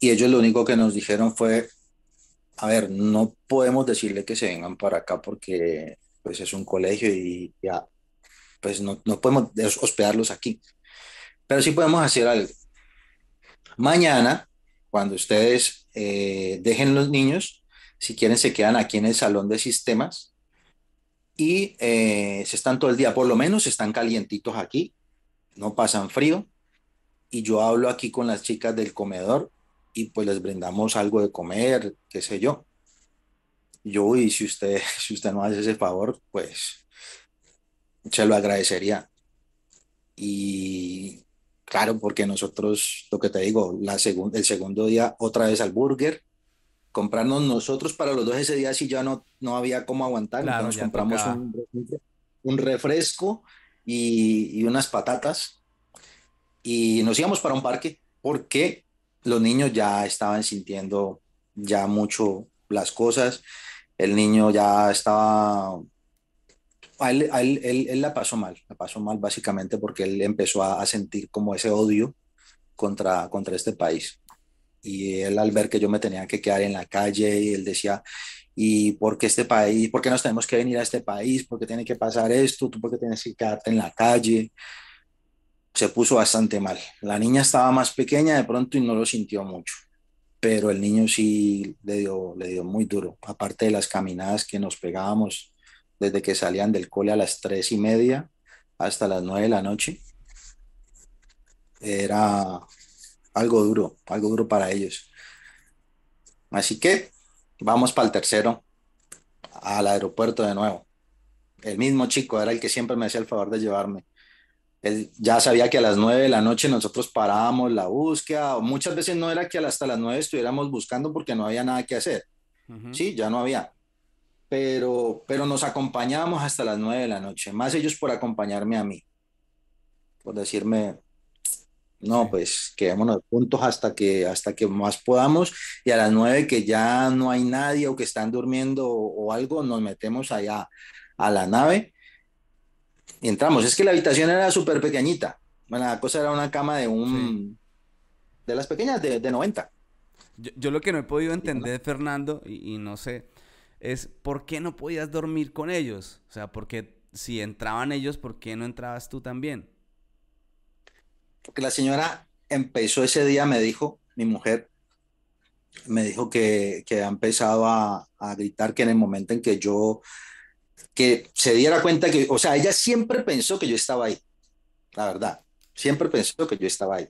Y ellos lo único que nos dijeron fue, a ver, no podemos decirle que se vengan para acá porque pues es un colegio y ya, pues no, no podemos hospedarlos aquí. Pero sí podemos hacer algo. Mañana, cuando ustedes eh, dejen los niños, si quieren se quedan aquí en el salón de sistemas y eh, se están todo el día, por lo menos están calientitos aquí, no pasan frío. Y yo hablo aquí con las chicas del comedor y pues les brindamos algo de comer, qué sé yo. Yo, y si usted, si usted no hace ese favor, pues se lo agradecería. Y claro, porque nosotros, lo que te digo, la el segundo día otra vez al burger, comprarnos nosotros para los dos ese día si ya no, no había cómo aguantar, nos compramos un, un, refresco y, y, unas patatas. Y nos íbamos para un parque porque los niños ya estaban sintiendo ya mucho las cosas, el niño ya estaba, él, él, la pasó mal, la pasó mal básicamente porque él empezó a, a sentir como ese odio contra, contra este país y él al ver que yo me tenía que quedar en la calle y él decía, ¿y por qué este país? ¿Por qué nos tenemos que venir a este país? ¿Por qué tiene que pasar esto? ¿Tú por qué tienes que quedarte en la calle? Se puso bastante mal. La niña estaba más pequeña de pronto y no lo sintió mucho, pero el niño sí le dio, le dio muy duro. Aparte de las caminadas que nos pegábamos desde que salían del cole a las tres y media hasta las nueve de la noche, era algo duro, algo duro para ellos. Así que vamos para el tercero, al aeropuerto de nuevo. El mismo chico era el que siempre me hacía el favor de llevarme. Él ya sabía que a las nueve de la noche nosotros parábamos la búsqueda, o muchas veces no era que hasta las nueve estuviéramos buscando porque no había nada que hacer. Sí, ya no había. Pero, pero nos acompañábamos hasta las nueve de la noche, más ellos por acompañarme a mí, por decirme, no, pues quedémonos juntos hasta que, hasta que más podamos y a las nueve que ya no hay nadie o que están durmiendo o, algo, nos metemos allá a la nave y entramos. Es que la habitación era súper pequeñita. la cosa era una cama de un... De las pequeñas de, de 90. Yo, lo que no he podido entender, Fernando, y, y no sé, es por qué no podías dormir con ellos. O sea, porque si entraban ellos, ¿por qué no entrabas tú también? porque la señora empezó ese día, me dijo, mi mujer, me dijo que, que ha empezado a, a, gritar que en el momento en que yo, que se diera cuenta que, o sea, ella siempre pensó que yo estaba ahí, la verdad, siempre pensó que yo estaba ahí.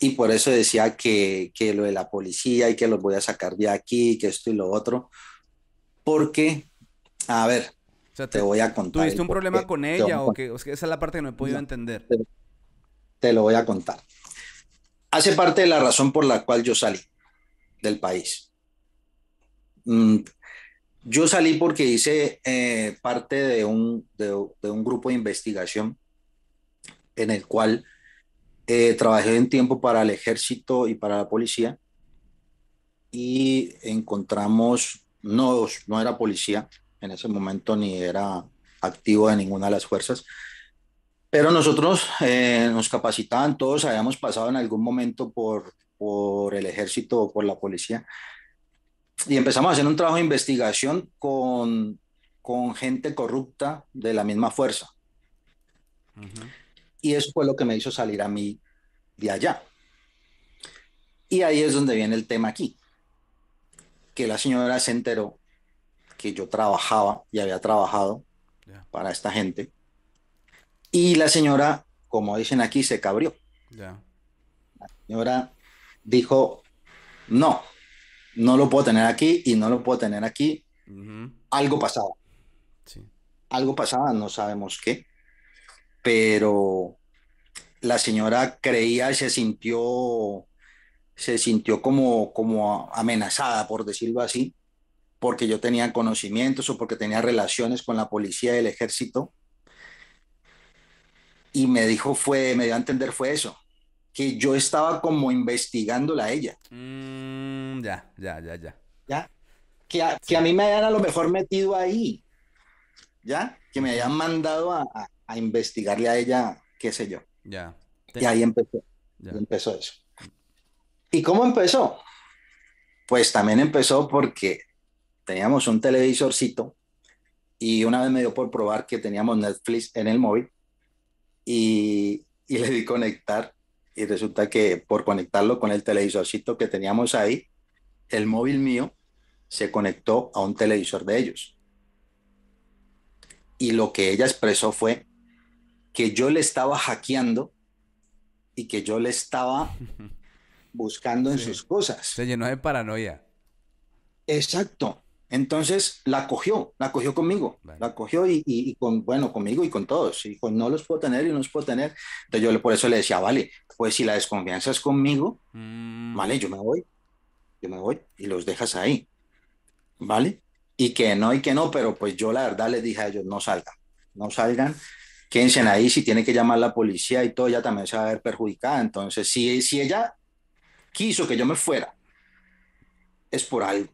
Y por eso decía que, que lo de la policía y que los voy a sacar de aquí, que esto y lo otro, porque, a ver, te, voy a contar. ¿Tuviste un problema con ella o que, esa es la parte que no he podido entender? te lo voy a contar. Hace parte de la razón por la cual yo salí del país. Mm, yo salí porque hice eh, parte de un, de, un, grupo de investigación en el cual eh, trabajé en tiempo para el ejército y para la policía y encontramos, no, no era policía en ese momento ni era activo de ninguna de las fuerzas, pero nosotros eh, nos capacitaban, todos habíamos pasado en algún momento por, por el ejército o por la policía. Y empezamos a hacer un trabajo de investigación con con gente corrupta de la misma fuerza. Y eso fue lo que me hizo salir a mí de allá. Y ahí es donde viene el tema aquí, que la señora se enteró que yo trabajaba y había trabajado para esta gente. Y la señora, como dicen aquí, se cabrió. La señora dijo, no, no lo puedo tener aquí y no lo puedo tener aquí. Algo pasaba. Algo pasaba, no sabemos qué. Pero la señora creía y se sintió, se sintió como, como amenazada, por decirlo así, porque yo tenía conocimientos o porque tenía relaciones con la policía y el ejército. Y me dijo, fue, me dio a entender fue eso, que yo estaba como investigándola a ella. Mm, ya, ya, ya, ya. Ya, que a, que a mí me hayan a lo mejor metido ahí, ya, que me hayan mandado a, a, investigarle a ella, qué sé yo. Ya. Y ahí empezó, empezó eso. ¿Y cómo empezó? Pues también empezó porque teníamos un televisorcito y una vez me dio por probar que teníamos Netflix en el móvil y, y le di conectar y resulta que por conectarlo con el televisorcito que teníamos ahí, el móvil mío se conectó a un televisor de ellos. Y lo que ella expresó fue que yo le estaba hackeando y que yo le estaba buscando en sus cosas. Se llenó de paranoia. Exacto. Entonces la cogió, la cogió conmigo, la cogió y, con, bueno, conmigo y con todos. Y dijo, no los puedo tener y no los puedo tener. Entonces yo por eso le decía, vale, pues si la desconfianza es conmigo, mm. vale, yo me voy, yo me voy y los dejas ahí, ¿vale? Y que no y que no, pero pues yo la verdad les dije a ellos, no salgan, no salgan, quédense ahí, si tiene que llamar la policía y todo, ella también se va a ver perjudicada. Entonces, si, si ella quiso que yo me fuera, es por algo.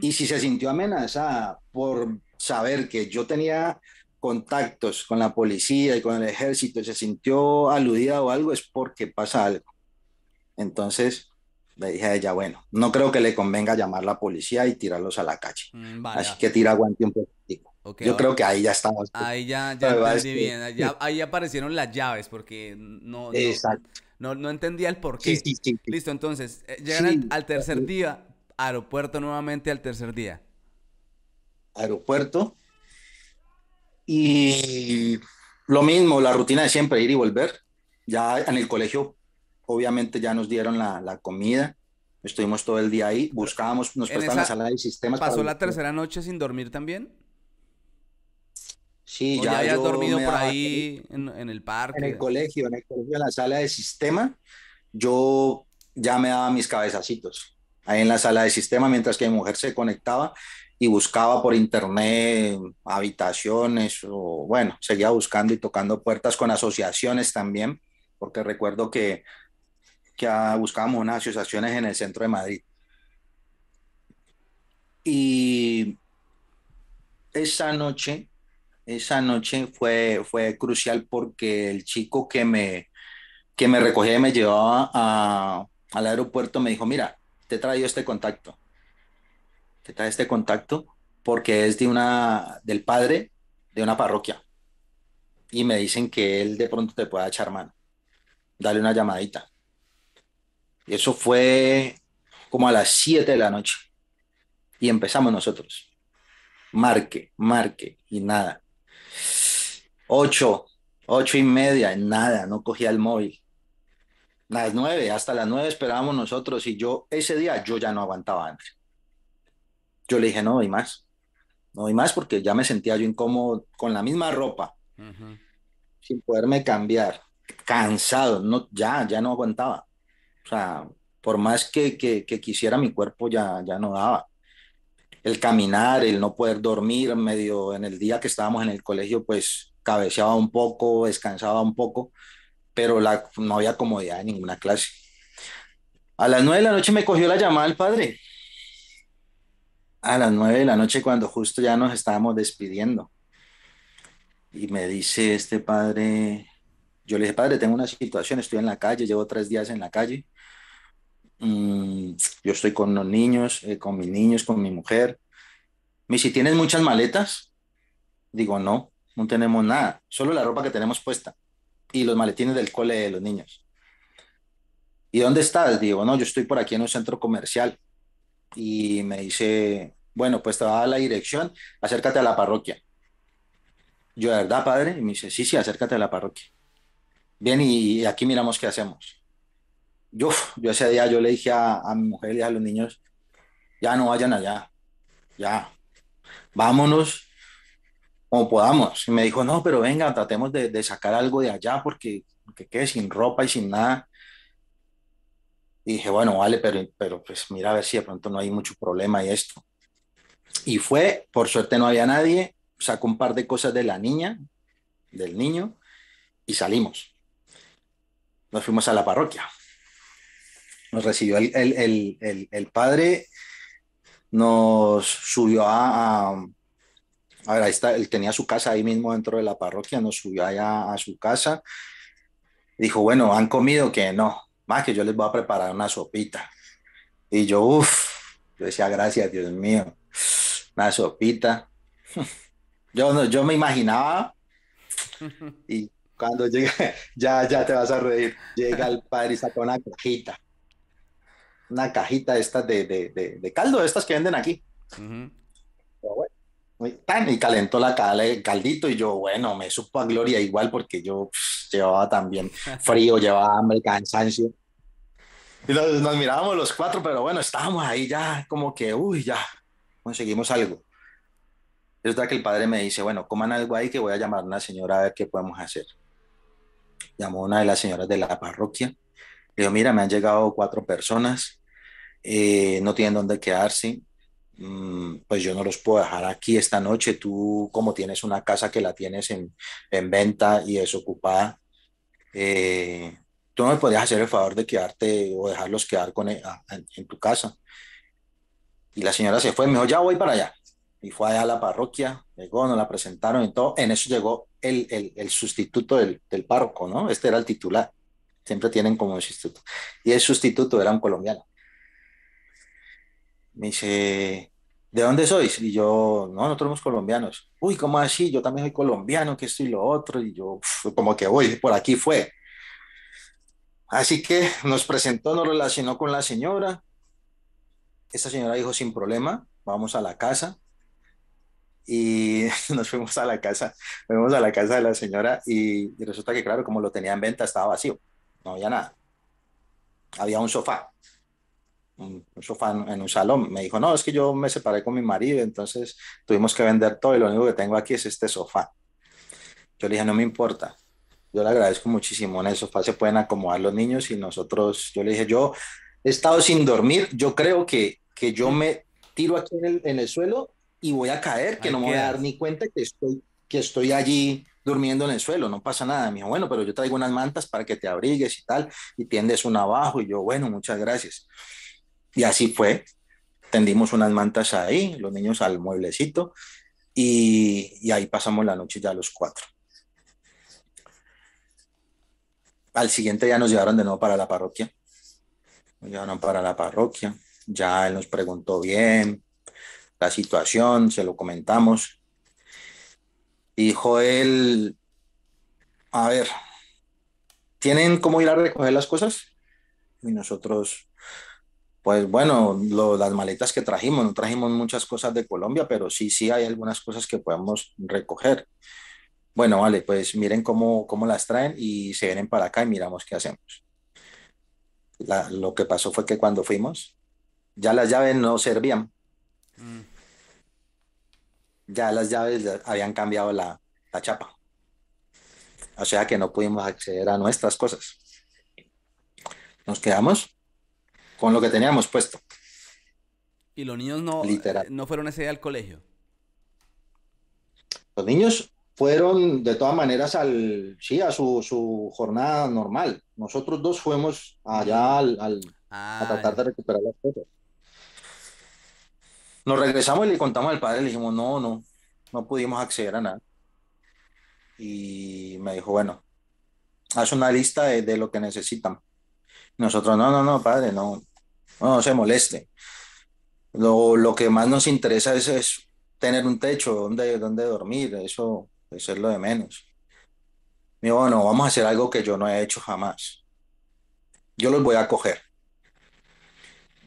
Y si se sintió amenazada por saber que yo tenía contactos con la policía y con el ejército se sintió aludida o algo, es porque pasa algo. Entonces le dije a ella, bueno, no creo que le convenga llamar a la policía y tirarlos a la calle. Mm, Así que tira aguante un poquito. yo creo que ahí ya estamos. Ahí ya, ya entendí bien. ahí aparecieron las llaves porque no, no, no, entendía el porqué. Listo, entonces, eh, llegan al tercer día Aeropuerto nuevamente al tercer día. Aeropuerto. Y lo mismo, la rutina de siempre, ir y volver. Ya en el colegio, obviamente, ya nos dieron la, comida. Estuvimos todo el día ahí, buscábamos, nos prestaban la sala de sistemas. ¿Pasó la tercera noche sin dormir también? Sí, ya, ya habías dormido por ahí en, en, el parque. En el colegio, en el colegio, en la sala de sistema, yo ya me daba mis cabezacitos ahí en la sala de sistema, mientras que mi mujer se conectaba y buscaba por internet habitaciones o bueno, seguía buscando y tocando puertas con asociaciones también, porque recuerdo que, que ah, buscábamos unas asociaciones en el centro de Madrid. Y esa noche, esa noche fue, fue crucial porque el chico que me, que me recogía y me llevaba a, al aeropuerto me dijo, mira, te he traído este contacto. Te trae este contacto porque es de una, del padre de una parroquia. Y me dicen que él de pronto te pueda echar mano. Dale una llamadita. Y eso fue como a las 7 de la noche. Y empezamos nosotros. Marque, marque y nada. 8, ocho y media, nada, no cogía el móvil las nueve, hasta las nueve esperábamos nosotros y yo ese día yo ya no aguantaba antes. Yo le dije, no doy más, no doy más porque ya me sentía yo incómodo con la misma ropa, sin poderme cambiar, cansado, no, ya, ya no aguantaba. O sea, por más que, que, que quisiera mi cuerpo ya, ya no daba. El caminar, el no poder dormir medio en el día que estábamos en el colegio, pues cabeceaba un poco, descansaba un poco pero la, no había comodidad en ninguna clase. A las nueve de la noche me cogió la llamada el padre. A las nueve de la noche cuando justo ya nos estábamos despidiendo. Y me dice este padre, yo le dije, padre, tengo una situación, estoy en la calle, llevo tres días en la calle. Mm, yo estoy con los niños, eh, con mis niños, con mi mujer. Me dice, ¿tienes muchas maletas? Digo, no, no tenemos nada, solo la ropa que tenemos puesta y los maletines del cole de los niños. ¿Y dónde estás? Digo, no, yo estoy por aquí en un centro comercial. Y me dice, bueno, pues te va a dar la dirección, acércate a la parroquia. Yo, ¿de verdad, padre? Y me dice, sí, sí, acércate a la parroquia. Bien, y aquí miramos qué hacemos. Yo, yo ese día yo le dije a, a mi mujer y a los niños, ya no vayan allá, ya, vámonos como podamos. Y me dijo, no, pero venga, tratemos de, de sacar algo de allá porque, que quede sin ropa y sin nada. Y dije, bueno, vale, pero, pero pues mira a ver si de pronto no hay mucho problema y esto. Y fue, por suerte no había nadie, sacó un par de cosas de la niña, del niño, y salimos. Nos fuimos a la parroquia. Nos recibió el, el, el, el, padre, nos subió a, a a ver, ahí está, él tenía su casa ahí mismo dentro de la parroquia, nos subió allá a su casa. Dijo, bueno, ¿han comido? Que no, más que yo les voy a preparar una sopita. Y yo, uff, yo decía, gracias, Dios mío, una sopita. Yo, yo me imaginaba, y cuando llega, ya, ya te vas a reír, llega el padre y saca una cajita, una cajita de estas de, de, de, de caldo, estas que venden aquí. Uh -huh. bueno, y calentó la el caldito y yo, bueno, me supo a gloria igual porque yo pff, llevaba también frío, llevaba hambre, cansancio. Y nos, nos, mirábamos los cuatro, pero bueno, estábamos ahí ya como que, uy, ya, conseguimos algo. Resulta que el padre me dice, bueno, coman algo ahí que voy a llamar a una señora a ver qué podemos hacer. Llamó a una de las señoras de la parroquia. Le dijo, mira, me han llegado cuatro personas, eh, no tienen dónde quedarse, pues yo no los puedo dejar aquí esta noche. Tú, como tienes una casa que la tienes en, en venta y es ocupada, eh, tú no me podrías hacer el favor de quedarte o dejarlos quedar con, en, en, tu casa. Y la señora se fue, me dijo, ya voy para allá. Y fue allá a la parroquia, llegó, nos la presentaron y todo. En eso llegó el, el, el sustituto del, del, párroco, ¿no? Este era el titular. Siempre tienen como sustituto. Y el sustituto era un colombiano me dice, ¿de dónde sois? Y yo, no, nosotros somos colombianos. Uy, ¿cómo así? Yo también soy colombiano, que esto y lo otro. Y yo, como que, voy, por aquí fue. Así que nos presentó, nos relacionó con la señora. Esa señora dijo, sin problema, vamos a la casa. Y nos fuimos a la casa, fuimos a la casa de la señora y, y resulta que, claro, como lo tenía en venta, estaba vacío, no había nada. Había un sofá, un, sofá en, en, un salón. Me dijo, no, es que yo me separé con mi marido, entonces tuvimos que vender todo y lo único que tengo aquí es este sofá. Yo le dije, no me importa. Yo le agradezco muchísimo. En el sofá se pueden acomodar los niños y nosotros, yo le dije, yo he estado sin dormir, yo creo que, que yo me tiro aquí en el, en el suelo y voy a caer, que Ay, no me voy a dar ni cuenta que estoy, que estoy allí durmiendo en el suelo, no pasa nada. Me dijo, bueno, pero yo traigo unas mantas para que te abrigues y tal, y tiendes una abajo. Y yo, bueno, muchas gracias. Y así fue. Tendimos unas mantas ahí, los niños al mueblecito, y, ahí pasamos la noche ya los cuatro. Al siguiente día nos llevaron de nuevo para la parroquia. Nos llevaron para la parroquia. Ya él nos preguntó bien la situación, se lo comentamos. Dijo él, a ver, ¿tienen cómo ir a recoger las cosas? Y nosotros, pues bueno, lo, las maletas que trajimos, no trajimos muchas cosas de Colombia, pero sí, sí hay algunas cosas que podemos recoger. Bueno, vale, pues miren cómo, cómo las traen y se vienen para acá y miramos qué hacemos. La, lo que pasó fue que cuando fuimos, ya las llaves no servían. Mm. Ya las llaves habían cambiado la, la chapa. O sea que no pudimos acceder a nuestras cosas. Nos quedamos con lo que teníamos puesto. ¿Y los niños no, Literal. no fueron ese día al colegio? Los niños fueron de todas maneras al, sí, a su, su jornada normal. Nosotros dos fuimos allá al, al ah, a tratar de recuperar las cosas. Nos regresamos y le contamos al padre, le dijimos, no, no, no pudimos acceder a nada. Y me dijo, bueno, haz una lista de, de lo que necesitan. Nosotros, no, no, no, padre, no, no, se moleste. Lo, lo que más nos interesa es, es tener un techo donde, dormir, eso, es lo de menos. Me dijo, bueno, vamos a hacer algo que yo no he hecho jamás. Yo los voy a coger.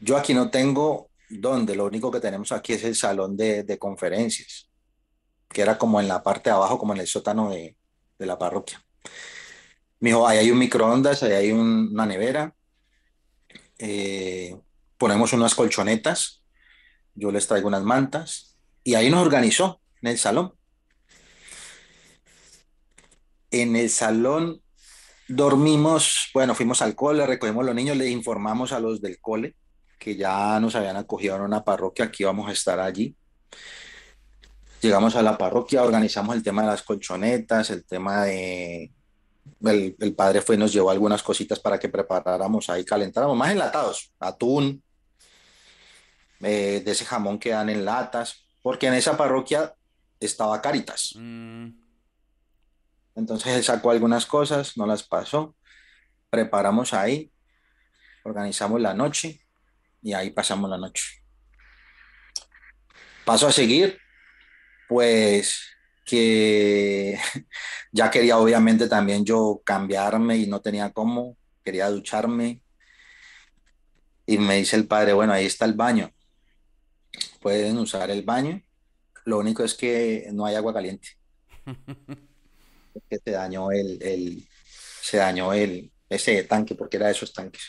Yo aquí no tengo donde, lo único que tenemos aquí es el salón de, de conferencias, que era como en la parte de abajo, como en el sótano de, de la parroquia. Me dijo, ahí hay un microondas, ahí hay un- una nevera, eh, ponemos unas colchonetas, yo les traigo unas mantas, y ahí nos organizó en el salón. En el salón dormimos, bueno, fuimos al cole, recogimos los niños, les informamos a los del cole que ya nos habían acogido en una parroquia, que íbamos a estar allí. Llegamos a la parroquia, organizamos el tema de las colchonetas, el tema de... El, el padre fue y nos llevó algunas cositas para que preparáramos ahí, calentáramos, más enlatados, atún, eh, de ese jamón que dan en latas, porque en esa parroquia estaba Caritas. Mm, Entonces él sacó algunas cosas, no las pasó, preparamos ahí, organizamos la noche y ahí pasamos la noche. Paso a seguir, pues que ya quería obviamente también yo cambiarme y no tenía cómo, quería ducharme y me dice el padre, bueno, ahí está el baño, pueden usar el baño, lo único es que no hay agua caliente. que se dañó el, el, se dañó el, ese tanque, porque era de esos tanques.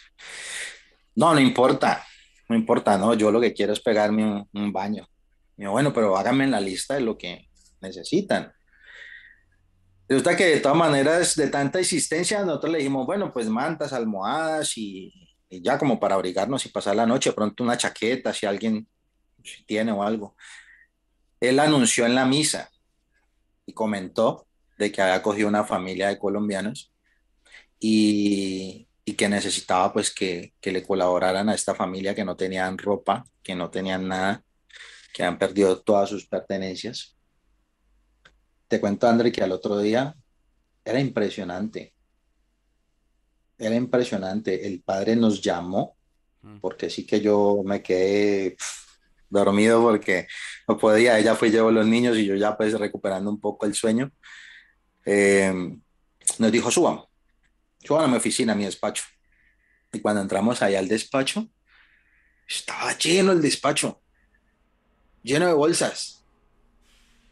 No, no importa, no importa, no, yo lo que quiero es pegarme un, un baño. Y yo, bueno, pero háganme en la lista de lo que necesitan. Resulta que de todas maneras, de tanta insistencia, nosotros le dijimos, bueno, pues mantas, almohadas y, y ya como para abrigarnos y pasar la noche, pronto una chaqueta, si alguien si tiene o algo. Él anunció en la misa y comentó de que había cogido una familia de colombianos y, y que necesitaba pues que, que, le colaboraran a esta familia que no tenían ropa, que no tenían nada, que han perdido todas sus pertenencias. Te cuento, André, que al otro día era impresionante. Era impresionante. El padre nos llamó, porque sí que yo me quedé pff, dormido porque no podía. Ella fue y llevó los niños y yo ya pues recuperando un poco el sueño. Eh, nos dijo, suban, suban a mi oficina, a mi despacho. Y cuando entramos allá al despacho, estaba lleno el despacho, lleno de bolsas,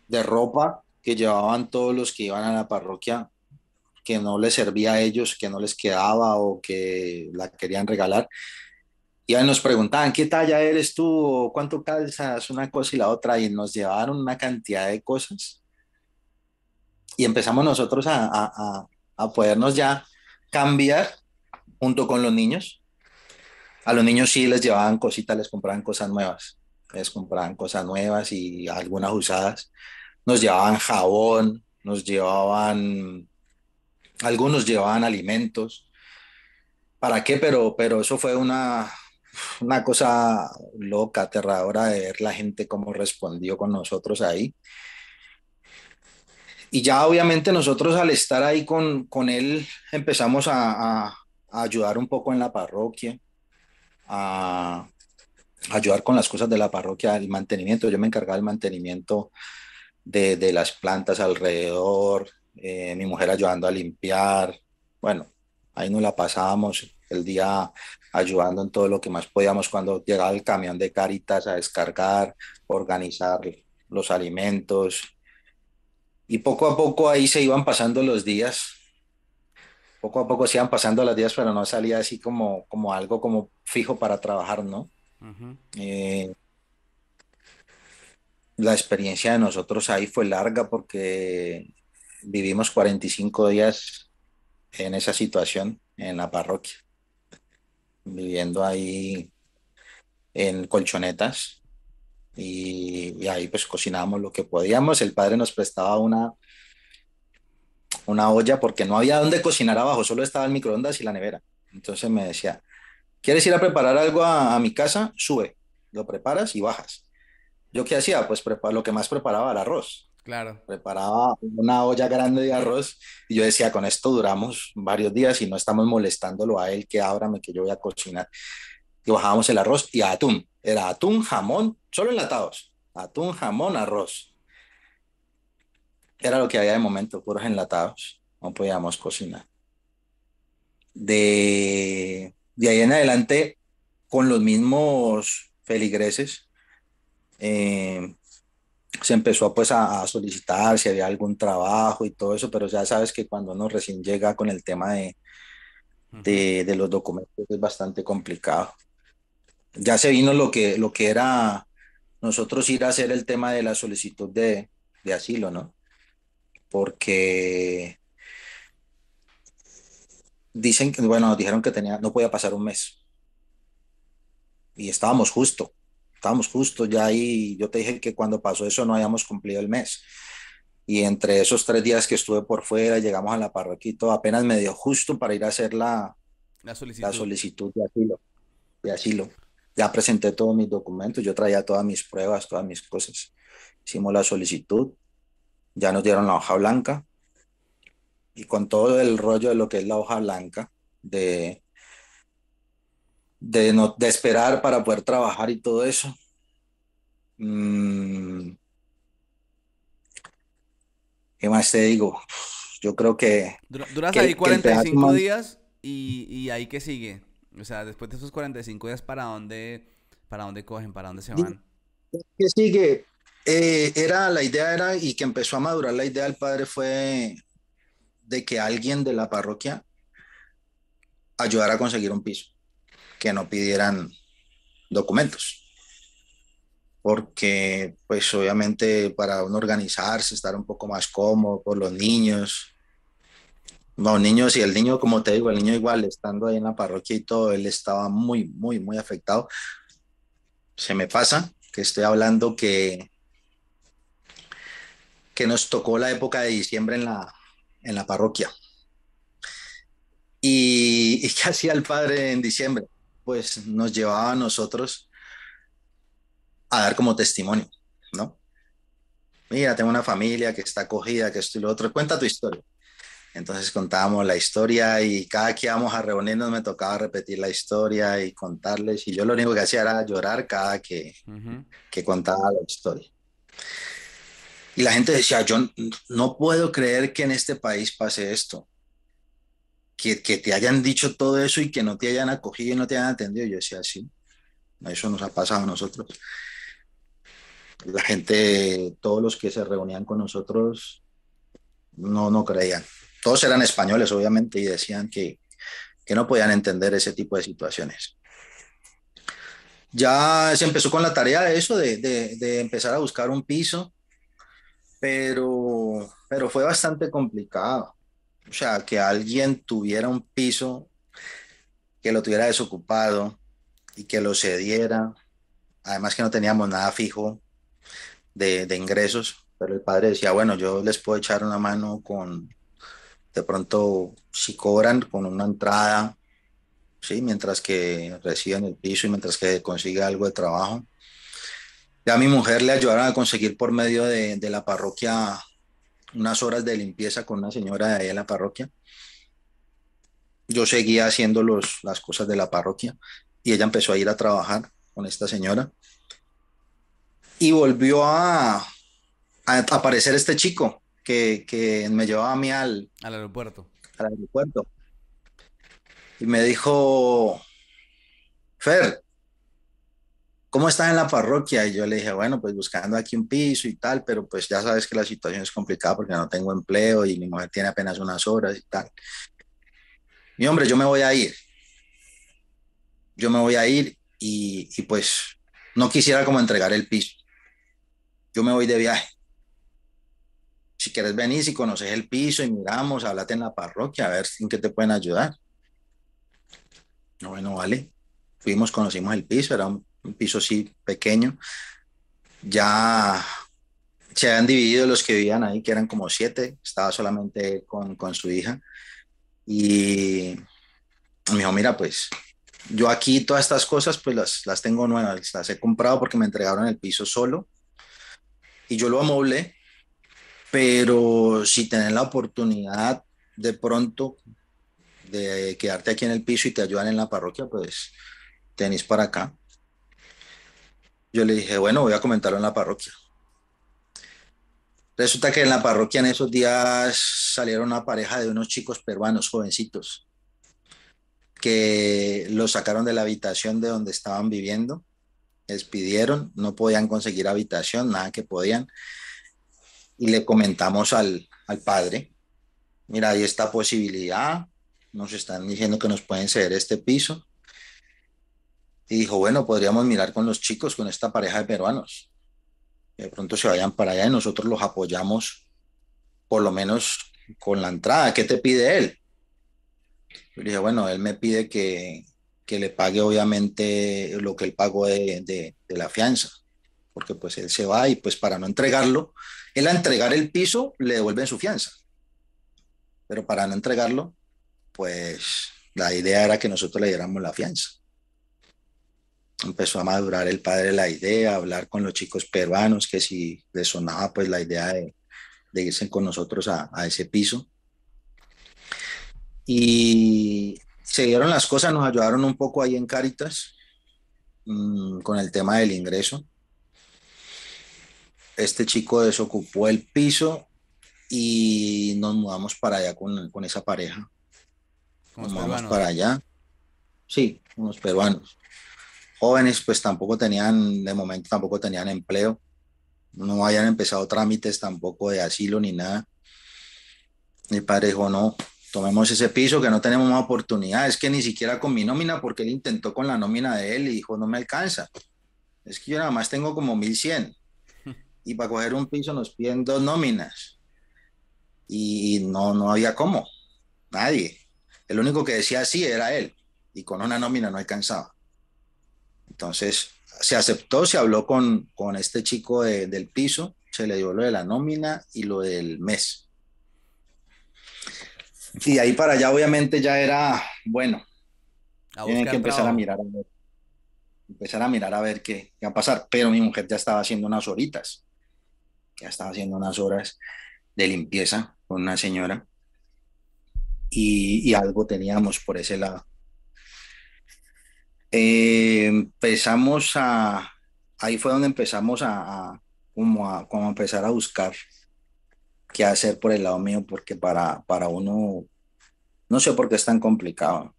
de ropa que llevaban todos los que iban a la parroquia, que no les servía a ellos, que no les quedaba o que la querían regalar. Y nos preguntaban, ¿qué talla eres tú? ¿O ¿Cuánto calzas? Una cosa y la otra. Y nos llevaron una cantidad de cosas y empezamos nosotros a, a, a, podernos ya cambiar junto con los niños. A los niños sí les llevaban cositas, les compraban cosas nuevas, les compraban cosas nuevas y algunas usadas. Nos llevaban jabón, nos llevaban, algunos llevaban alimentos. ¿Para qué? Pero, pero eso fue una, una cosa loca, aterradora de ver la gente cómo respondió con nosotros ahí. Y ya obviamente nosotros al estar ahí con, con él empezamos a, a, ayudar un poco en la parroquia, a, a, ayudar con las cosas de la parroquia, el mantenimiento. Yo me encargaba del mantenimiento de, de las plantas alrededor, eh, mi mujer ayudando a limpiar. Bueno, ahí nos la pasábamos el día ayudando en todo lo que más podíamos cuando llegaba el camión de Caritas a descargar, organizar los alimentos, y poco a poco ahí se iban pasando los días. Poco a poco se iban pasando los días, pero no salía así como, como algo como fijo para trabajar, ¿no? Uh -huh. eh, la experiencia de nosotros ahí fue larga porque vivimos 45 días en esa situación en la parroquia, viviendo ahí en colchonetas, y, y, ahí pues cocinábamos lo que podíamos. El padre nos prestaba una, una olla porque no había donde cocinar abajo, solo estaba el microondas y la nevera. Entonces me decía, ¿quieres ir a preparar algo a mi casa? Sube, lo preparas y bajas. ¿Yo qué hacía? Pues lo que más preparaba era arroz. Claro. Preparaba una olla grande de arroz y yo decía, con esto duramos varios días y no estamos molestándolo a él que ábrame que yo voy a cocinar. Y bajábamos el arroz y atún. Era atún, jamón, solo enlatados. atún, jamón, arroz. Era lo que había de momento, puros enlatados. No podíamos cocinar. De, de ahí en adelante, con los mismos feligreses, eh, se empezó pues a, solicitar si había algún trabajo y todo eso, pero ya sabes que cuando uno recién llega con el tema de, de, los documentos es bastante complicado. Ya se vino lo que, lo que era nosotros ir a hacer el tema de la solicitud de, de asilo, ¿no? Porque dicen que, bueno, dijeron que tenía, no podía pasar un mes. Y estábamos justo estábamos justo ya ahí, yo te dije que cuando pasó eso no habíamos cumplido el mes. Y entre esos tres días que estuve por fuera, llegamos a la parroquia y todo, apenas me dio justo para ir a hacer la, la, solicitud. solicitud de asilo, de asilo. Ya presenté todos mis documentos, yo traía todas mis pruebas, todas mis cosas. Hicimos la solicitud, ya nos dieron la hoja blanca y con todo el rollo de lo que es la hoja blanca, de de, no, de esperar para poder trabajar y todo eso. Mm. ¿Qué más te digo? Yo creo que... Duras ahí 45 días y, y, ahí que sigue. O sea, después de esos 45 días, ¿para dónde, para dónde cogen? ¿Para dónde se van? ¿Qué sigue? Eh, era, la idea era, y que empezó a madurar la idea del padre fue de que alguien de la parroquia ayudara a conseguir un piso que no pidieran documentos. Porque, pues obviamente para uno organizarse, estar un poco más cómodo por los niños. Los niños y el niño, como te digo, el niño igual, estando ahí en la parroquia y todo, él estaba muy, muy, muy afectado. Se me pasa que estoy hablando que, que nos tocó la época de diciembre en la, en la parroquia. ¿Y, y qué hacía el padre en diciembre? Pues nos llevaba a nosotros a dar como testimonio, ¿no? Mira, tengo una familia que está acogida, que esto y lo otro, cuenta tu historia. Entonces contábamos la historia y cada que íbamos a reunirnos me tocaba repetir la historia y contarles. Y yo lo único que hacía era llorar cada que, que contaba la historia. Y la gente decía, yo no puedo creer que en este país pase esto que, te hayan dicho todo eso y que no te hayan acogido y no te hayan atendido. Yo decía, sí, eso nos ha pasado a nosotros. La gente, todos los que se reunían con nosotros, no, no creían. Todos eran españoles, obviamente, y decían que, que no podían entender ese tipo de situaciones. Ya se empezó con la tarea de eso, de, de, de empezar a buscar un piso, pero, pero fue bastante complicado o sea, que alguien tuviera un piso, que lo tuviera desocupado y que lo cediera. Además que no teníamos nada fijo de, ingresos, pero el padre decía, bueno, yo les puedo echar una mano con, de pronto, si cobran con una entrada, ¿sí? mientras que reciben el piso y mientras que consiga algo de trabajo. Ya a mi mujer le ayudaron a conseguir por medio de, de la parroquia unas horas de limpieza con una señora de ahí en la parroquia. Yo seguía haciendo los, las cosas de la parroquia y ella empezó a ir a trabajar con esta señora. Y volvió a, a aparecer este chico que, que, me llevaba a mí al, al aeropuerto. Al aeropuerto. Y me dijo, Fer, ¿cómo estás en la parroquia? Y yo le dije, bueno, pues buscando aquí un piso y tal, pero pues ya sabes que la situación es complicada porque no tengo empleo y mi mujer tiene apenas unas horas y tal. Y hombre, yo me voy a ir. Yo me voy a ir y, y pues no quisiera como entregar el piso. Yo me voy de viaje. Si quieres venir, si conoces el piso y miramos, háblate en la parroquia, a ver en qué te pueden ayudar. Bueno, vale. Fuimos, conocimos el piso, era un un piso así pequeño. Ya se habían dividido los que vivían ahí, que eran como siete, estaba solamente con, con su hija. Y me dijo, mira, pues yo aquí todas estas cosas pues las, las tengo nuevas, las he comprado porque me entregaron el piso solo y yo lo amoblé, pero si tenés la oportunidad de pronto de quedarte aquí en el piso y te ayudan en la parroquia, pues tenéis para acá. Yo le dije, bueno, voy a comentarlo en la parroquia. Resulta que en la parroquia en esos días salieron una pareja de unos chicos peruanos jovencitos que los sacaron de la habitación de donde estaban viviendo, despidieron, no podían conseguir habitación, nada que podían. Y le comentamos al, al padre, mira, hay esta posibilidad, nos están diciendo que nos pueden ceder este piso. Y dijo, bueno, podríamos mirar con los chicos, con esta pareja de peruanos. De pronto se vayan para allá y nosotros los apoyamos, por lo menos con la entrada. ¿Qué te pide él? Yo dije, bueno, él me pide que, que le pague obviamente lo que él pagó de, de, la fianza, porque pues él se va y pues para no entregarlo, él a entregar el piso le devuelven su fianza, pero para no entregarlo, pues la idea era que nosotros le diéramos la fianza. Empezó a madurar el padre la idea, a hablar con los chicos peruanos, que si les sonaba pues la idea de, de irse con nosotros a, a ese piso y se dieron las cosas, nos ayudaron un poco ahí en Caritas mmm, con el tema del ingreso. Este chico desocupó el piso y nos mudamos para allá con, con esa pareja. Nos mudamos para allá. Sí, unos peruanos. Jóvenes, pues tampoco tenían, de momento tampoco tenían empleo. No habían empezado trámites tampoco de asilo ni nada. Mi padre dijo, no, tomemos ese piso que no tenemos más oportunidad. Es que ni siquiera con mi nómina, porque él intentó con la nómina de él y dijo, no me alcanza. Es que yo nada más tengo como 1100 y para coger un piso nos piden dos nóminas y no, no había cómo, nadie. El único que decía sí era él y con una nómina no alcanzaba. Entonces se aceptó, se habló con, con este chico de, del piso, se le dio lo de la nómina y lo del mes y de ahí para allá obviamente ya era, bueno, tienen que empezar trabajo. a mirar a ver, empezar a mirar a ver qué, qué, va a pasar. Pero mi mujer ya estaba haciendo unas horitas, ya estaba haciendo unas horas de limpieza con una señora y, y algo teníamos por ese lado. Eh, empezamos a, ahí fue donde empezamos a, a, como a, como empezar a buscar qué hacer por el lado mío, porque para, para uno, no sé por qué es tan complicado.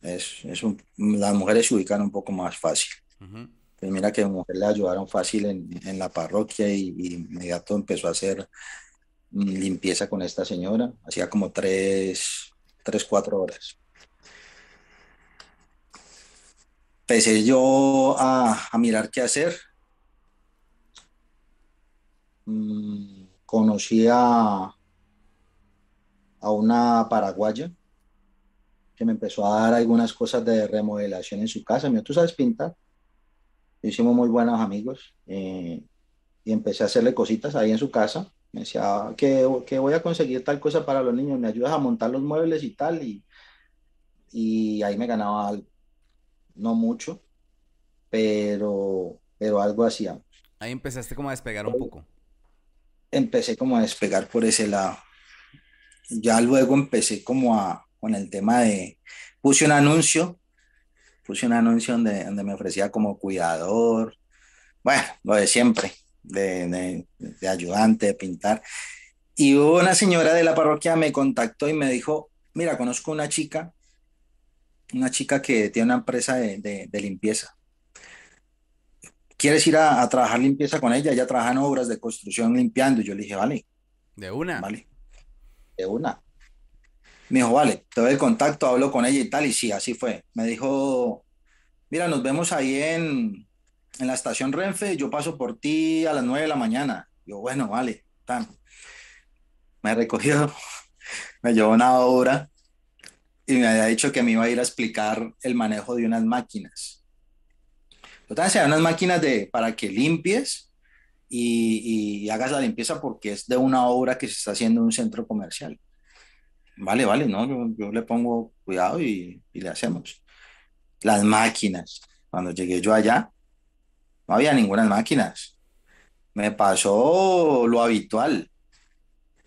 Es, es un, las mujeres se ubican un poco más fácil. Uh -huh. Pues mira que a mujer le ayudaron fácil en, en la parroquia y, y, inmediato empezó a hacer limpieza con esta señora. Hacía como tres, tres, cuatro horas. Empecé yo a, mirar qué hacer. Mm conocí a, a una paraguaya que me empezó a dar algunas cosas de remodelación en su casa. Me ¿tú sabes pintar? Hicimos muy buenos amigos eh, y empecé a hacerle cositas ahí en su casa. Me decía que, que, voy a conseguir tal cosa para los niños, me ayudas a montar los muebles y tal. Y, y ahí me ganaba algo. No mucho, pero, pero algo hacíamos. Ahí empezaste como a despegar un poco empecé como a despegar por ese lado. Ya luego empecé como a, con el tema de, puse un anuncio, puse un anuncio donde, donde me ofrecía como cuidador, bueno, lo de siempre, de, de, de ayudante, de pintar. Y una señora de la parroquia me contactó y me dijo, mira, conozco una chica, una chica que tiene una empresa de, de, de limpieza. ¿quieres ir a, a, trabajar limpieza con ella? Ella trabaja en obras de construcción limpiando. Y yo le dije, vale. De una. Vale. De una. Me dijo, vale, te doy el contacto, hablo con ella y tal. Y sí, así fue. Me dijo, mira, nos vemos ahí en, en la estación Renfe. Yo paso por ti a las nueve de la mañana. Yo, bueno, vale. Tan. Me recogió, me llevó una obra y me había dicho que me iba a ir a explicar el manejo de unas máquinas Total, se unas máquinas de, para que limpies y, y, hagas la limpieza porque es de una obra que se está haciendo en un centro comercial. Vale, vale, ¿no? Yo, yo le pongo cuidado y, y, le hacemos. Las máquinas. Cuando llegué yo allá, no había ninguna máquinas. Me pasó lo habitual.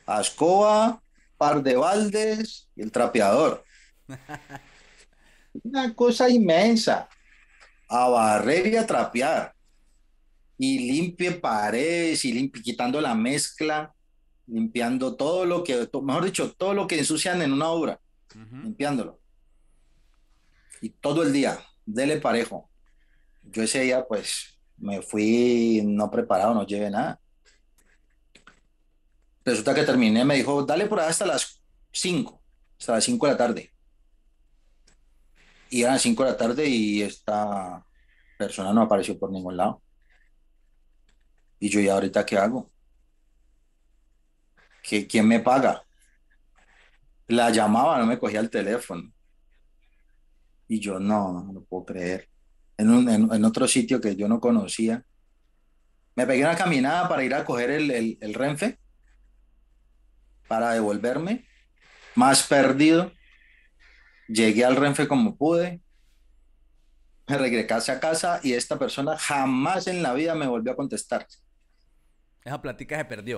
A escoba, par de baldes y el trapeador. Una cosa inmensa a barrer y a trapear. y limpie paredes y limpie, quitando la mezcla, limpiando todo lo que, mejor dicho, todo lo que ensucian en una obra, limpiándolo. Y todo el día, dele parejo. Yo ese día, pues, me fui no preparado, no llevé nada. Resulta que terminé, me dijo, dale por ahí hasta las 5, hasta las 5 de la tarde. Y eran las 5 de la tarde y esta persona no apareció por ningún lado. Y yo, ¿y ahorita qué hago? ¿Qué, ¿Quién me paga? La llamaba, no me cogía el teléfono. Y yo, no, no lo puedo creer. En, un, en, otro sitio que yo no conocía. Me pegué una caminada para ir a coger el, el, el Renfe, para devolverme, más perdido. Llegué al Renfe como pude, me regresé a casa y esta persona jamás en la vida me volvió a contestar. Esa plática se perdió.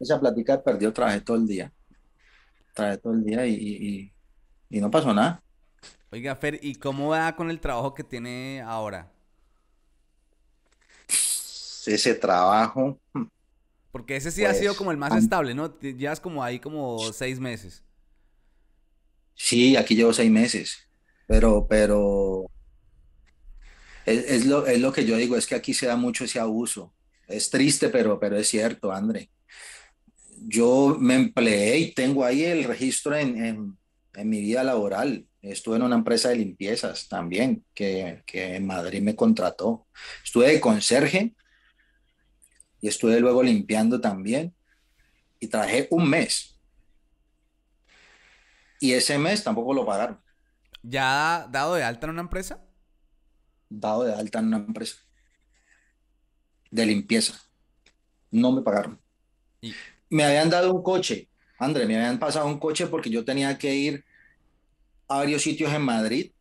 esa plática se perdió, trabajé todo el día. Trabajé todo el día y, y, no pasó nada. Oiga, Fer, ¿y cómo va con el trabajo que tiene ahora? Ese trabajo. Hmm. Porque ese sí ha sido pues, como el más estable, ¿no? Llevas como ahí como seis meses. Sí, aquí llevo seis meses. Pero, pero. Es, lo, es lo que yo digo, es que aquí se da mucho ese abuso. Es triste, pero, pero es cierto, André. Yo me empleé y tengo ahí el registro en, mi vida laboral. Estuve en una empresa de limpiezas también, que, que en Madrid me contrató. Estuve de conserje y estuve luego limpiando también. Y trabajé un mes. Y ese mes tampoco lo pagaron. ¿Ya dado de alta en una empresa? Dado de alta en una empresa de limpieza. No me pagaron. Me habían dado un coche, André, me habían pasado un coche porque yo tenía que ir a varios sitios en Madrid.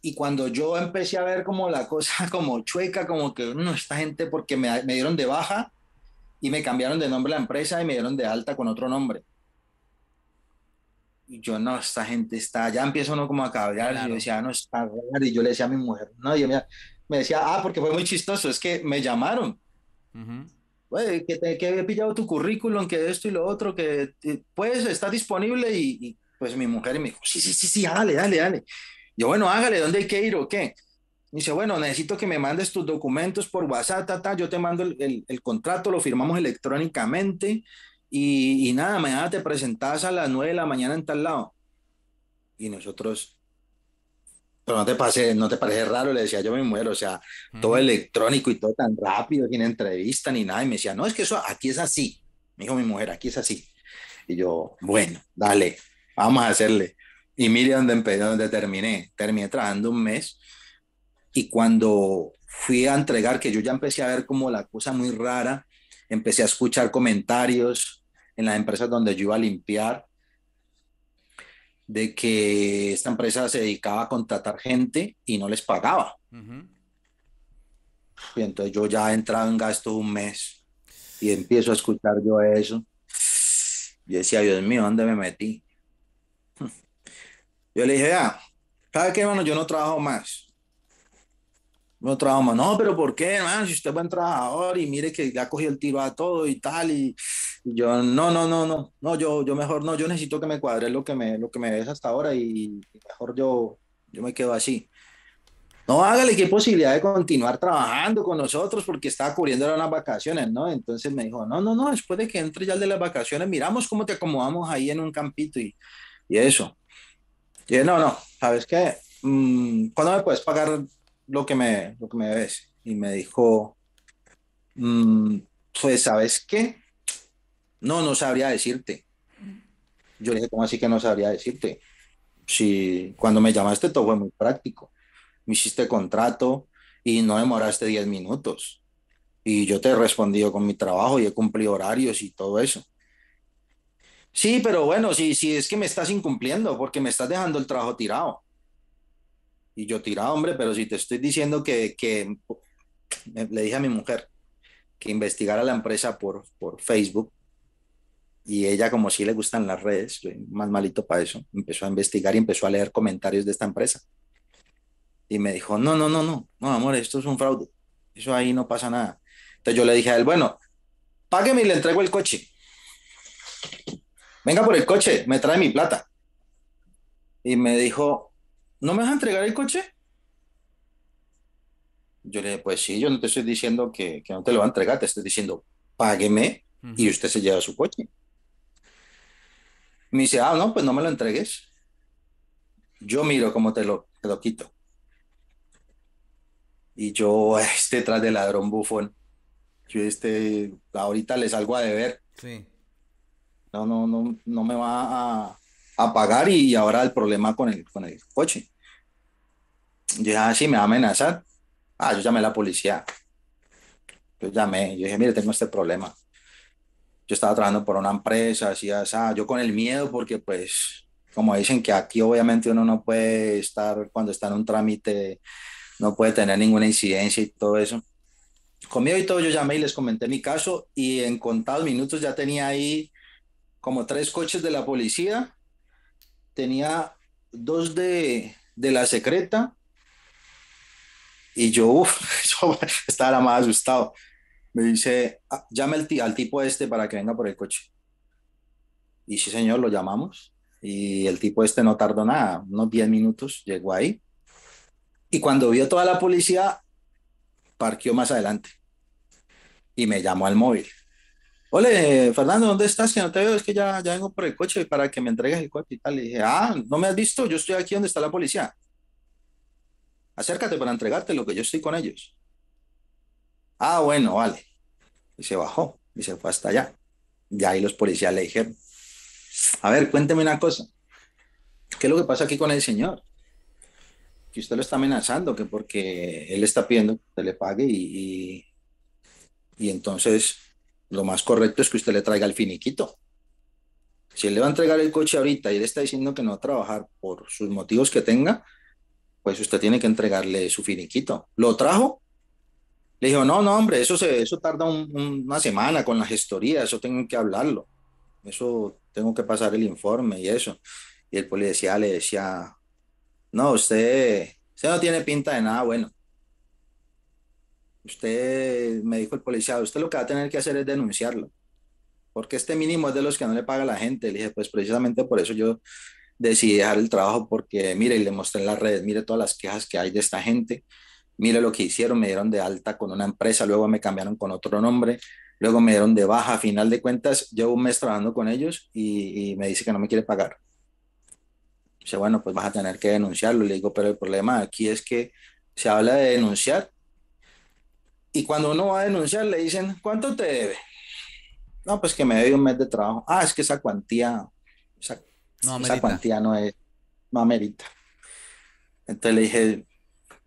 Y cuando yo empecé a ver como la cosa como chueca, como que no, esta gente, porque me, me dieron de baja y me cambiaron de nombre la empresa y me dieron de alta con otro nombre. Y yo, no, esta gente está, ya empiezo uno como a cabrear, y yo decía, no, está y yo le decía a mi mujer, no, yo, mira, me decía, ah, porque fue muy chistoso, es que me llamaron. que, te, que he pillado tu currículum, que esto y lo otro, que pues está disponible y, pues mi mujer me dijo, sí, sí, sí, sí, dale, dale, dale. Yo, bueno, hágale, ¿dónde hay que ir o qué? dice, bueno, necesito que me mandes tus documentos por WhatsApp, ta, yo te mando el, el, contrato, lo firmamos electrónicamente y, y, nada, mañana te presentas a las 9 de la mañana en tal lado. Y nosotros, pero no te, pase, no te parece raro, le decía yo me muero, o sea, todo electrónico y todo tan rápido, sin entrevista ni nada. Y me decía, no, es que eso aquí es así. Me dijo mi mujer, aquí es así. Y yo, bueno, dale, vamos a hacerle. Y mire dónde empecé, dónde terminé. Terminé trabajando un mes. Y cuando fui a entregar, que yo ya empecé a ver como la cosa muy rara, empecé a escuchar comentarios en las empresas donde yo iba a limpiar de que esta empresa se dedicaba a contratar gente y no les pagaba. Y entonces yo ya he entrado en gasto un mes y empiezo a escuchar yo eso. Y decía, Dios mío, ¿dónde me metí? Yo le dije, ah, ¿sabe qué, hermano? Yo no trabajo más no trabajo No, pero ¿por qué, hermano? Si usted es buen trabajador y mire que ya cogió el tiro a todo y tal. Y, yo, no, no, no, no, no, yo, yo mejor no, yo necesito que me cuadre lo que me, lo que me ves hasta ahora y, mejor yo, yo me quedo así. No, hágale qué posibilidad de continuar trabajando con nosotros porque estaba cubriendo unas vacaciones, ¿no? Entonces me dijo, no, no, no, después de que entre ya el de las vacaciones, miramos cómo te acomodamos ahí en un campito y, y eso. Y dije, no, no, ¿sabes qué? Mm, ¿Cuándo me puedes pagar lo que me, lo que me ves. Y me dijo, mm, pues, ¿sabes qué? No, no sabría decirte. Yo le dije, ¿cómo así que no sabría decirte? Si cuando me llamaste todo fue muy práctico. Me hiciste contrato y no demoraste 10 minutos. Y yo te he respondido con mi trabajo y he cumplido horarios y todo eso. Sí, pero bueno, sí, sí, es que me estás incumpliendo porque me estás dejando el trabajo tirado. Y yo tiraba, hombre, pero si te estoy diciendo que, que le dije a mi mujer que investigara la empresa por, por Facebook y ella como si le gustan las redes, más malito para eso, empezó a investigar y empezó a leer comentarios de esta empresa. Y me dijo, no, no, no, no, no, amor, esto es un fraude. Eso ahí no pasa nada. Entonces yo le dije a él, bueno, págueme y le entrego el coche. Venga por el coche, me trae mi plata. Y me dijo, ¿no me vas a entregar el coche? Yo le dije, pues sí, yo no te estoy diciendo que, que no te lo va a entregar, te estoy diciendo, págueme y usted se lleva su coche. Me dice, ah, no, pues no me lo entregues. Yo miro cómo te lo, te lo quito. Y yo, este tras de ladrón bufón, yo este, ahorita le salgo a deber. Sí. No, no, no, no me va a, a pagar y ahora el problema con el, con el coche. Yo dije, ah, sí, me va a amenazar. Ah, yo llamé a la policía. Yo llamé, yo dije, mire, tengo este problema. Yo estaba trabajando por una empresa, así, así, yo con el miedo, porque pues, como dicen que aquí obviamente uno no puede estar, cuando está en un trámite, no puede tener ninguna incidencia y todo eso. Conmigo y todo, yo llamé y les comenté mi caso y en contados minutos ya tenía ahí como tres coches de la policía, tenía dos de, de la secreta y yo, estaba más asustado. Me dice, ah, llame al, al tipo este para que venga por el coche. Y sí, señor, lo llamamos. Y el tipo este no tardó nada, unos 10 minutos, llegó ahí. Y cuando vio toda la policía, parqueó más adelante. Y me llamó al móvil. Ole, Fernando, ¿dónde estás? Que no te veo, es que ya, ya vengo por el coche para que me entregues el coche y tal. Le dije, ah, ¿no me has visto? Yo estoy aquí donde está la policía. Acércate para entregarte lo que yo estoy con ellos. Ah, bueno, vale. Y se bajó y se fue hasta allá. Y ahí los policías le dijeron, a ver, cuénteme una cosa. ¿Qué es lo que pasa aquí con el señor? Que usted lo está amenazando, que porque él está pidiendo que usted le pague y, y, entonces lo más correcto es que usted le traiga el finiquito. Si él le va a entregar el coche ahorita y él está diciendo que no va a trabajar por sus motivos que tenga, pues usted tiene que entregarle su finiquito. ¿Lo trajo? Le dijo, no, no, hombre, eso, se, eso tarda una semana con la gestoría, eso tengo que hablarlo, eso tengo que pasar el informe y eso. Y el policía le decía, no, usted, usted no tiene pinta de nada bueno. Usted, me dijo el policía, usted lo que va a tener que hacer es denunciarlo, porque este mínimo es de los que no le paga la gente. Le dije, pues precisamente por eso yo decidí dejar el trabajo, porque mire, y le mostré en las redes, mire todas las quejas que hay de esta gente mire lo que hicieron, me dieron de alta con una empresa, luego me cambiaron con otro nombre, luego me dieron de baja, a final de cuentas llevo un mes trabajando con ellos y, me dice que no me quiere pagar. Dice, bueno, pues vas a tener que denunciarlo. Le digo, pero el problema aquí es que se habla de denunciar y cuando uno va a denunciar le dicen, ¿cuánto te debe? No, pues que me debe un mes de trabajo. Ah, es que esa cuantía, esa, no esa cuantía no es, no amerita. Entonces le dije,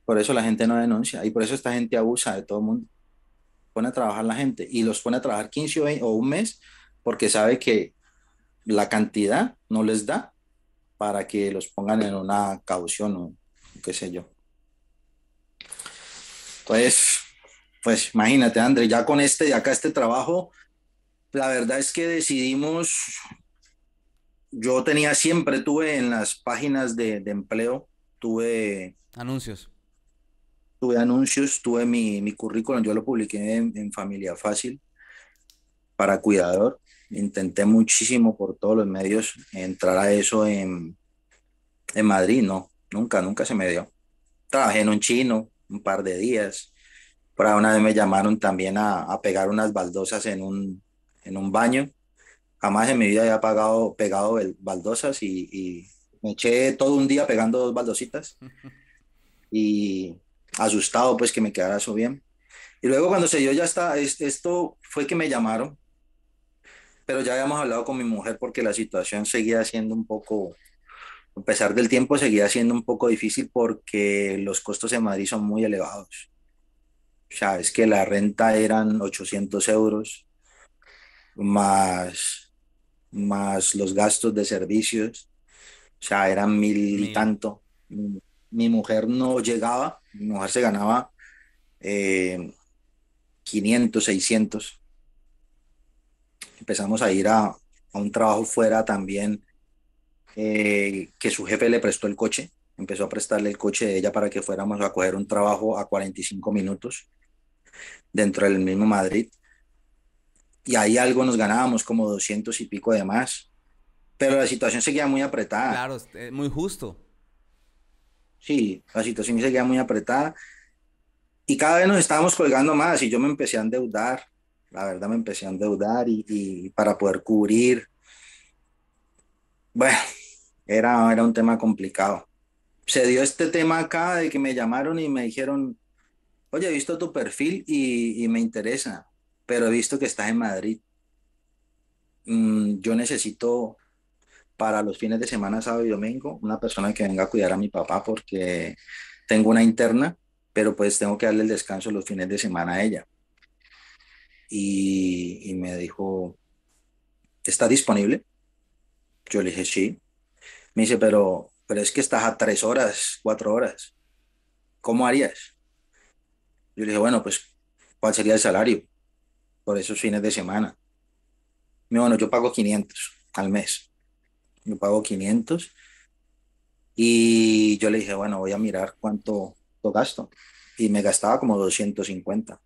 por eso la gente no denuncia y por eso esta gente abusa de todo el mundo. Pone a trabajar la gente y los pone a trabajar 15 o, un mes porque sabe que la cantidad no les da para que los pongan en una caución o qué sé yo. Pues, pues imagínate, André, ya con este, acá este trabajo, la verdad es que decidimos, yo tenía siempre, tuve en las páginas de, de empleo, tuve anuncios tuve anuncios, tuve mi, mi currículum, yo lo publiqué en, Familia Fácil para cuidador. Intenté muchísimo por todos los medios entrar a eso en, en Madrid, no, nunca, nunca se me dio. Trabajé en un chino un par de días. Por ahí una vez me llamaron también a, a pegar unas baldosas en un, en un baño. Jamás en mi vida había pagado, pegado baldosas y, y me eché todo un día pegando dos baldositas. Y, asustado pues que me quedara eso bien. Y luego cuando se dio ya está, esto fue que me llamaron, pero ya habíamos hablado con mi mujer porque la situación seguía siendo un poco, a pesar del tiempo, seguía siendo un poco difícil porque los costos en Madrid son muy elevados. O sea, es que la renta eran 800 euros más, más los gastos de servicios, o sea, eran mil y tanto mi mujer no llegaba, mi se ganaba 500, eh, 600. Empezamos a ir a, un trabajo fuera también, eh, que su jefe le prestó el coche, empezó a prestarle el coche de ella para que fuéramos a coger un trabajo a 45 minutos. dentro del mismo Madrid. Y ahí algo nos ganábamos, como 200 y pico de más. Pero la situación seguía muy apretada. Claro, muy justo. Sí, la situación seguía muy apretada. Y cada vez nos estábamos colgando más y yo me empecé a endeudar. La verdad me empecé a endeudar y, para poder cubrir. Bueno, era, era un tema complicado. Se dio este tema acá de que me llamaron y me dijeron, oye, he visto tu perfil y, y me interesa, pero he visto que estás en Madrid. Mm, yo necesito para los fines de semana, sábado y domingo, una persona que venga a cuidar a mi papá porque tengo una interna, pero pues tengo que darle el descanso los fines de semana a ella. Y, me dijo, ¿está disponible? Yo le dije, sí. Me dice, pero, pero es que estás a tres horas, cuatro horas. ¿Cómo harías? Yo le dije, bueno, pues, ¿cuál sería el salario por esos fines de semana? Me bueno, yo pago 500 al mes. Yo pago 500. Y yo le dije, bueno, voy a mirar cuánto gasto. Y me gastaba como 250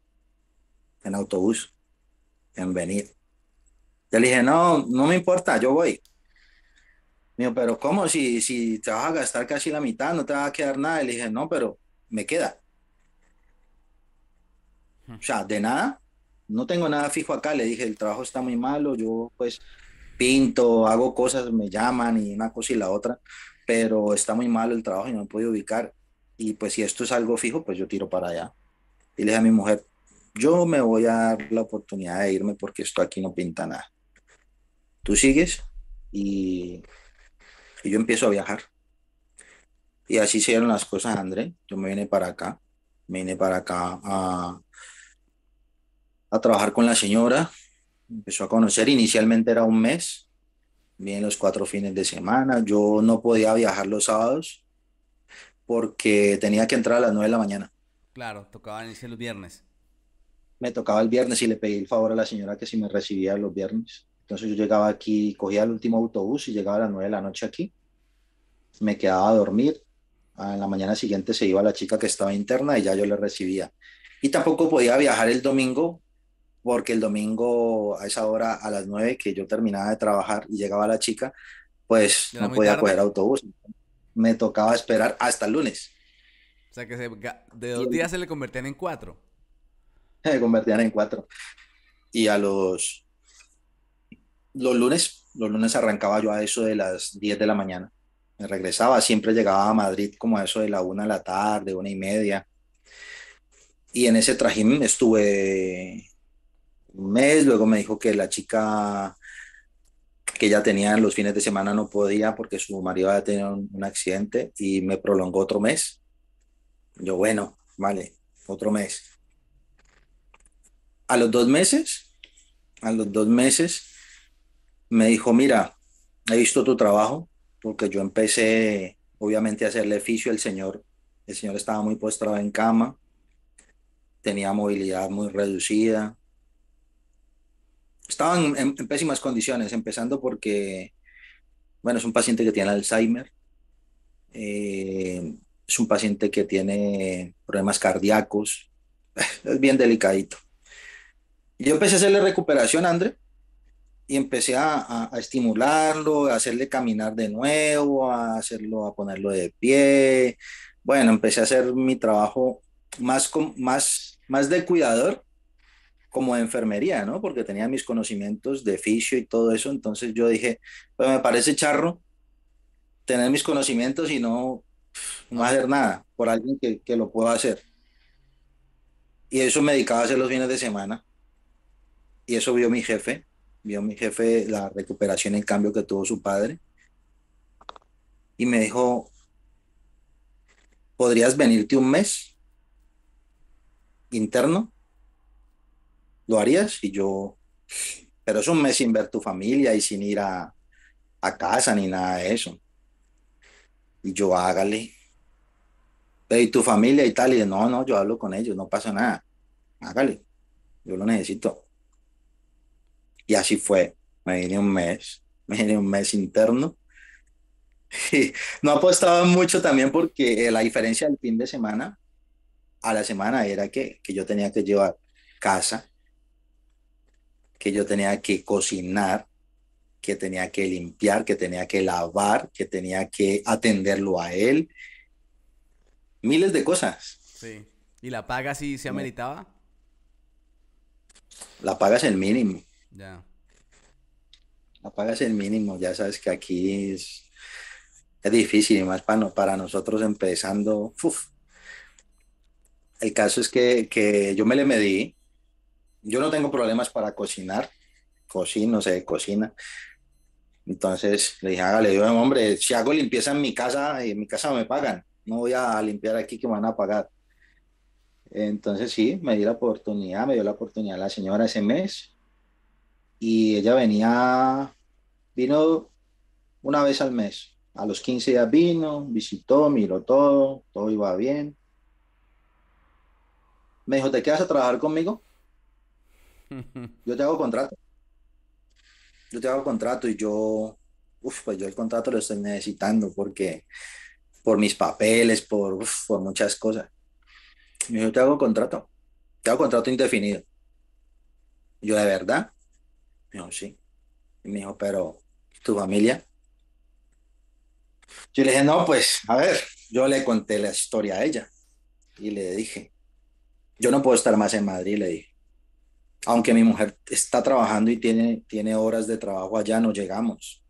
en autobús, en venir. Yo le dije, no, no me importa, yo voy. Mío, pero ¿cómo? Si, si te vas a gastar casi la mitad, no te va a quedar nada. Y le dije, no, pero me queda. O sea, de nada, no tengo nada fijo acá. Le dije, el trabajo está muy malo, yo pues pinto, hago cosas, me llaman y una cosa y la otra, pero está muy malo el trabajo y no me puedo ubicar. Y pues si esto es algo fijo, pues yo tiro para allá. Y le dije a mi mujer, yo me voy a dar la oportunidad de irme porque esto aquí no pinta nada. Tú sigues y y yo empiezo a viajar. Y así se dieron las cosas, André. Yo me vine para acá, me vine para acá a, a trabajar con la señora. Empezó a conocer, inicialmente era un mes, bien los cuatro fines de semana. Yo no podía viajar los sábados porque tenía que entrar a las nueve de la mañana. Claro, tocaba iniciar los viernes. Me tocaba el viernes y le pedí el favor a la señora que si me recibía los viernes. Entonces yo llegaba aquí, cogía el último autobús y llegaba a las nueve de la noche aquí. Me quedaba a dormir. Ah, en la mañana siguiente se iba la chica que estaba interna y ya yo le recibía. Y tampoco podía viajar el domingo porque el domingo a esa hora, a las nueve que yo terminaba de trabajar y llegaba la chica, pues no podía coger autobús. Me tocaba esperar hasta el lunes. O sea que de dos días se le convertían en cuatro. Se convertían en cuatro. Y a los los lunes, los lunes arrancaba yo a eso de las 10 de la mañana. Me regresaba, siempre llegaba a Madrid como a eso de la una de la tarde, una y media. Y en ese trajín estuve un mes, luego me dijo que la chica que ya tenía los fines de semana no podía porque su marido había tenido un, accidente y me prolongó otro mes. Yo, bueno, vale, otro mes. A los dos meses, a los dos meses, me dijo, mira, he visto tu trabajo, porque yo empecé obviamente a hacerle oficio al señor. El señor estaba muy postrado en cama, tenía movilidad muy reducida. Estaba en, pésimas condiciones, empezando porque, bueno, es un paciente que tiene Alzheimer, eh, es un paciente que tiene problemas cardíacos, es bien delicadito. Yo empecé a hacerle recuperación, André, y empecé a, a, estimularlo, a hacerle caminar de nuevo, a hacerlo, a ponerlo de pie. Bueno, empecé a hacer mi trabajo más, más, más de cuidador como de enfermería, ¿no? Porque tenía mis conocimientos de fisio y todo eso, entonces yo dije, pues me parece charro tener mis conocimientos y no, no hacer nada por alguien que, que lo pueda hacer. Y eso me dedicaba a hacer los fines de semana. Y eso vio mi jefe vio mi jefe la recuperación, el cambio que tuvo su padre. Y me dijo, ¿podrías venirte un mes interno? ¿Lo harías? Y yo, pero es un mes sin ver tu familia y sin ir a, a casa ni nada de eso. Y yo, hágale. ¿Y tu familia y tal? Y no, no, yo hablo con ellos, no pasa nada. Hágale. Yo lo necesito. Y así fue. Me vine un mes, me vine un mes interno. Y no apostaba mucho también porque la diferencia del fin de semana a la semana era que, que yo tenía que llevar casa, que yo tenía que cocinar, que tenía que limpiar, que tenía que lavar, que tenía que atenderlo a él. Miles de cosas. Sí. ¿Y la paga si se ameritaba? La paga es el mínimo. Ya. La paga es el mínimo. Ya sabes que aquí es, es difícil, y más para, para nosotros empezando. uf. El caso es que, que yo me le medí. Yo no tengo problemas para cocinar. Cocino, sé, cocina. Entonces le dije, hágale, yo, hombre, si hago limpieza en mi casa, en mi casa me pagan. No voy a limpiar aquí que me van a pagar. Entonces sí, me di la oportunidad, me dio la oportunidad la señora ese mes y ella venía, vino una vez al mes. A los 15 días vino, visitó, miró todo, todo iba bien. Me dijo, ¿te quedas a trabajar conmigo? Yo te hago contrato. Yo te hago contrato y yo, uf, pues yo el contrato lo estoy necesitando porque por mis papeles, por, muchas cosas. Me dijo, te hago contrato. Te hago contrato indefinido. Y yo, ¿de verdad? Me dijo, sí. Y me dijo, pero, ¿tu familia? Yo le dije, no, pues, a ver, yo le conté la historia a ella. Y le dije, yo no puedo estar más en Madrid, le dije. Aunque mi mujer está trabajando y tiene, tiene horas de trabajo allá, no llegamos.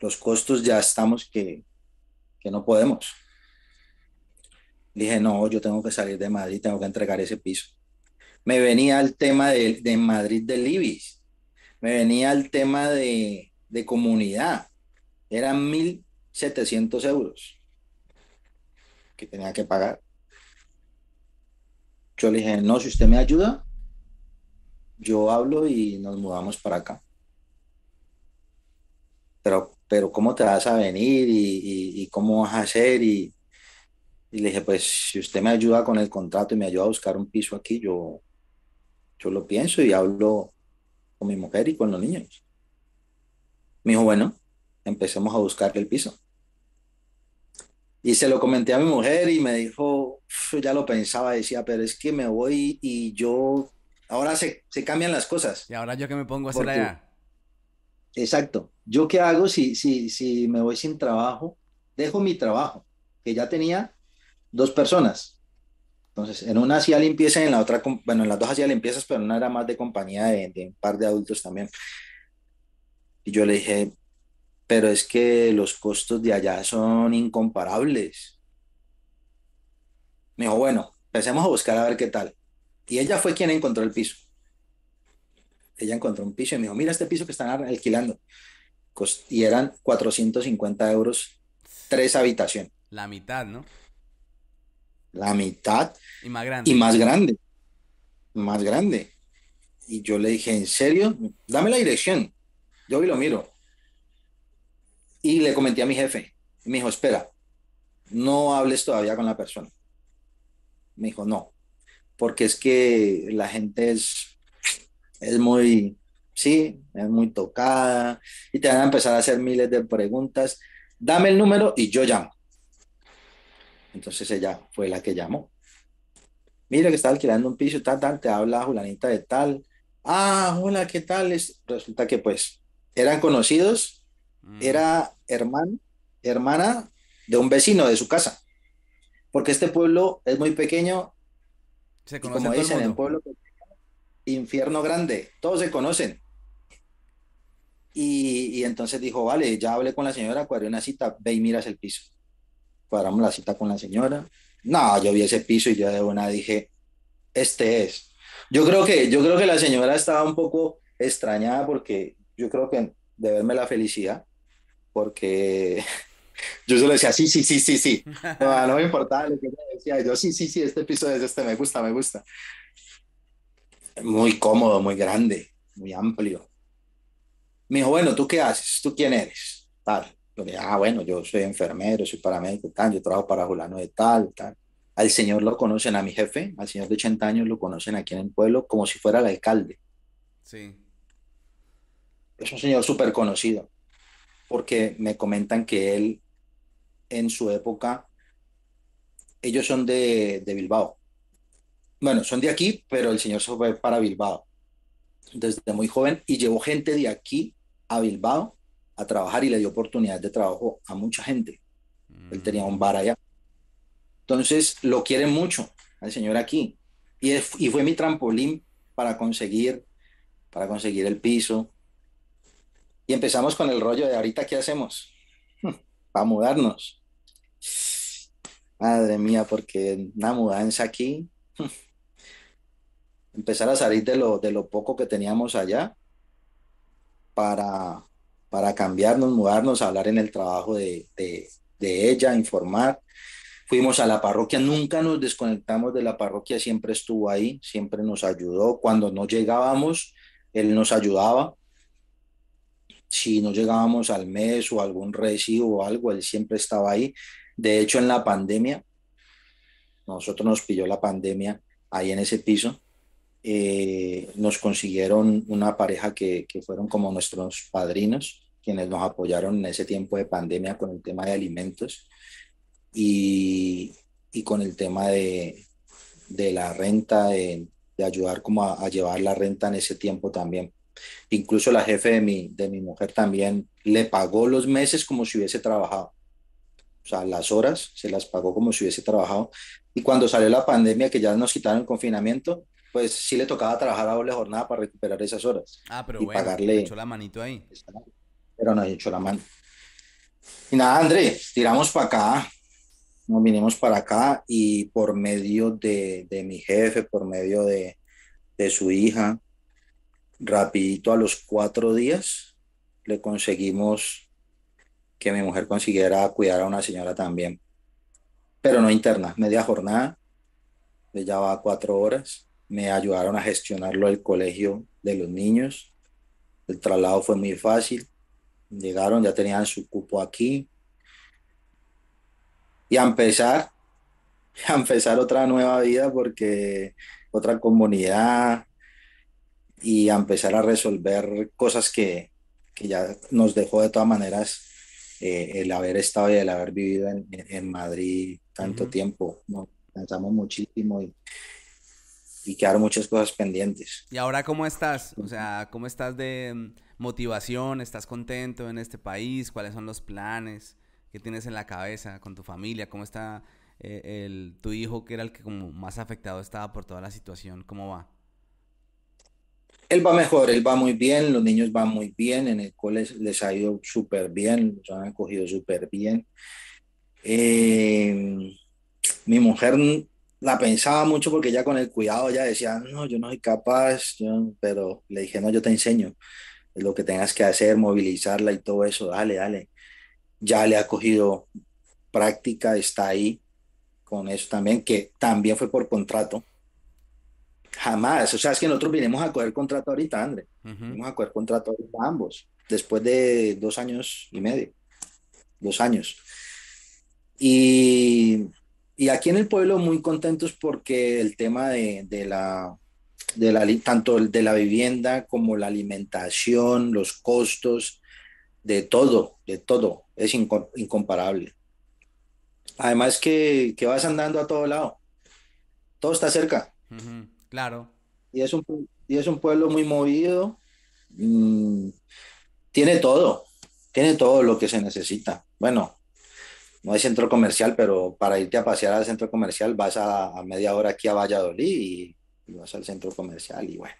Los costos ya estamos que, que no podemos. Dije, no, yo tengo que salir de Madrid, tengo que entregar ese piso. Me venía el tema de, de Madrid del Ibis, me venía el tema de, de comunidad. Eran 1.700 euros que tenía que pagar. Yo le dije, no, si usted me ayuda, yo hablo y nos mudamos para acá. Pero, pero ¿cómo te vas a venir y, y, cómo vas a hacer? Y, y le dije, pues si usted me ayuda con el contrato y me ayuda a buscar un piso aquí, yo, yo lo pienso y hablo con mi mujer y con los niños. Me dijo, bueno, empecemos a buscar el piso. Y se lo comenté a mi mujer y me dijo, ya lo pensaba, decía, pero es que me voy y yo, ahora se, se cambian las cosas. Y ahora yo que me pongo a hacer Porque- allá. Exacto. ¿Yo qué hago si, si, si me voy sin trabajo? Dejo mi trabajo, que ya tenía dos personas. Entonces, en una hacía limpieza y en la otra, bueno, en las dos hacía limpiezas, pero en una era más de compañía de, de un par de adultos también. Y yo le dije, pero es que los costos de allá son incomparables. Me dijo, bueno, empecemos a buscar a ver qué tal. Y ella fue quien encontró el piso. Ella encontró un piso y me dijo, mira este piso que están alquilando. Y eran 450 euros, tres habitaciones, La mitad, ¿no? la mitad Y más grande. y más grande, más grande. Y yo le dije, ¿en serio? Dame la dirección. Yo voy y lo miro. Y le comenté a mi jefe. Y me dijo, espera, no hables todavía con la persona. Me dijo, no, porque es que la gente es, es muy, sí, es muy tocada y te van a empezar a hacer miles de preguntas. Dame el número y yo llamo. Entonces ella fue la que llamó. Mira que está alquilando un piso, tal, tal, te habla Julanita de tal. Ah, hola, ¿qué tal? Es- resulta que pues eran conocidos, Mm. era hermano, hermana de un vecino de su casa. Porque este pueblo es muy pequeño Se y como todo el dicen, en mundo. pueblo infierno grande, todos se conocen. Y, y entonces dijo, vale, ya hablé con la señora, cuadré una cita, ve y miras el piso. Cuadramos la cita con la señora. No, yo vi ese piso y yo de una dije, este es. Yo creo que, yo creo que la señora estaba un poco extrañada porque yo creo que de verme la felicidad, porque yo solo decía, sí, sí, sí, sí, sí. No, no me importaba lo que ella decía. Yo, sí, sí, sí, este piso es este, me gusta, me gusta. Muy cómodo, muy grande, muy amplio. Me dijo, bueno, ¿tú qué haces? ¿Tú quién eres? Tal. Yo le dije, ah, bueno, yo soy enfermero, soy paramédico, tal, yo trabajo para Julano de tal, tal. Al señor lo conocen, a mi jefe, al señor de 80 años lo conocen aquí en el pueblo como si fuera el alcalde. Sí. Es un señor súper conocido, porque me comentan que él, en su época, ellos son de, de Bilbao. bueno, son de aquí, pero el señor se fue para Bilbao desde muy joven y llevó gente de aquí a Bilbao a trabajar y le dio oportunidad de trabajo a mucha gente. Él tenía un bar allá. Entonces, lo quieren mucho al señor aquí. Y, y fue mi trampolín para conseguir, para conseguir el piso. Y empezamos con el rollo de ahorita, ¿qué hacemos? Para mudarnos. Madre mía, porque una mudanza aquí, empezar a salir de lo, de lo poco que teníamos allá para, para cambiarnos, mudarnos, hablar en el trabajo de, de, ella, informar. Fuimos a la parroquia, nunca nos desconectamos de la parroquia, siempre estuvo ahí, siempre nos ayudó. Cuando no llegábamos, él nos ayudaba. Si no llegábamos al mes o algún recibo o algo, él siempre estaba ahí. De hecho, en la pandemia, nosotros nos pilló la pandemia ahí en ese piso eh, nos consiguieron una pareja que, que, fueron como nuestros padrinos, quienes nos apoyaron en ese tiempo de pandemia con el tema de alimentos y, y con el tema de, de la renta, de, de ayudar como a, a, llevar la renta en ese tiempo también. Incluso la jefe de mi, de mi mujer también le pagó los meses como si hubiese trabajado. O sea, las horas se las pagó como si hubiese trabajado. Y cuando salió la pandemia, que ya nos quitaron el confinamiento, pues sí le tocaba trabajar a doble jornada para recuperar esas horas. Ah, pero y bueno, pagarle... echó la manito ahí. Pero no echó la mano. Y nada, André, tiramos para acá, nos vinimos para acá y por medio de, de mi jefe, por medio de, de, su hija, rapidito a los cuatro días, le conseguimos que mi mujer consiguiera cuidar a una señora también, pero no interna, media jornada, ella va cuatro horas me ayudaron a gestionarlo el colegio de los niños. El traslado fue muy fácil. Llegaron, ya tenían su cupo aquí. Y a empezar, a empezar otra nueva vida porque otra comunidad y a empezar a resolver cosas que, que ya nos dejó de todas maneras eh, el haber estado y el haber vivido en, en Madrid tanto tiempo. Nos cansamos muchísimo y, y quedaron muchas cosas pendientes. ¿Y ahora cómo estás? O sea, ¿cómo estás de mm, motivación? ¿Estás contento en este país? ¿Cuáles son los planes que tienes en la cabeza con tu familia? ¿Cómo está eh, el, tu hijo, que era el que como más afectado estaba por toda la situación? ¿Cómo va? Él va mejor, él va muy bien, los niños van muy bien, en el cole les ha ido súper bien, los han acogido súper bien. Eh, mi mujer la pensaba mucho porque ya con el cuidado ya decía, no, yo no soy capaz, pero le dije, no, yo te enseño lo que tengas que hacer, movilizarla y todo eso, dale, dale. Ya le ha cogido práctica, está ahí con eso también, que también fue por contrato. Jamás, o sea, es que nosotros vinimos a coger contrato ahorita, André. Vinimos a coger contrato ahorita ambos, después de dos años y medio, dos años. Y y aquí en el pueblo muy contentos porque el tema de, de la, de la, tanto de la vivienda como la alimentación, los costos, de todo, de todo, es incomparable. Además que, que, vas andando a todo lado, todo está cerca. Claro. Y es, un, y es un pueblo muy movido, mm, tiene todo, tiene todo lo que se necesita. Bueno, no hay centro comercial, pero para irte a pasear al centro comercial vas a, media hora aquí a Valladolid y, vas al centro comercial y bueno.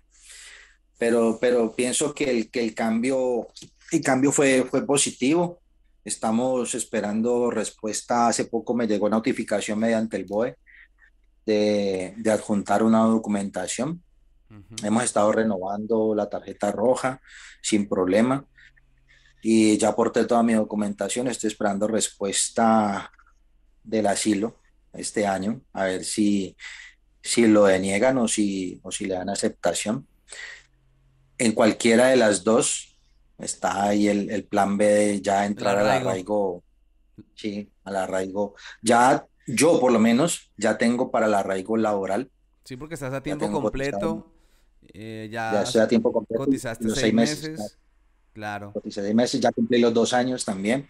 Pero, pero pienso que el, que el cambio, el cambio fue, fue positivo. Estamos esperando respuesta. Hace poco me llegó notificación mediante el BOE de, de adjuntar una documentación. Hemos estado renovando la tarjeta roja sin problema y ya aporté toda mi documentación, estoy esperando respuesta del asilo este año, a ver si, si lo deniegan o si, o si le dan aceptación. En cualquiera de las dos está ahí el, el plan B de ya entrar al arraigo. Sí, al arraigo. Ya yo por lo menos ya tengo para el arraigo laboral. Sí, porque estás a tiempo completo. Eh, ya, estoy a tiempo completo. Cotizaste seis, meses. Claro. seis meses, ya cumplí los dos años también.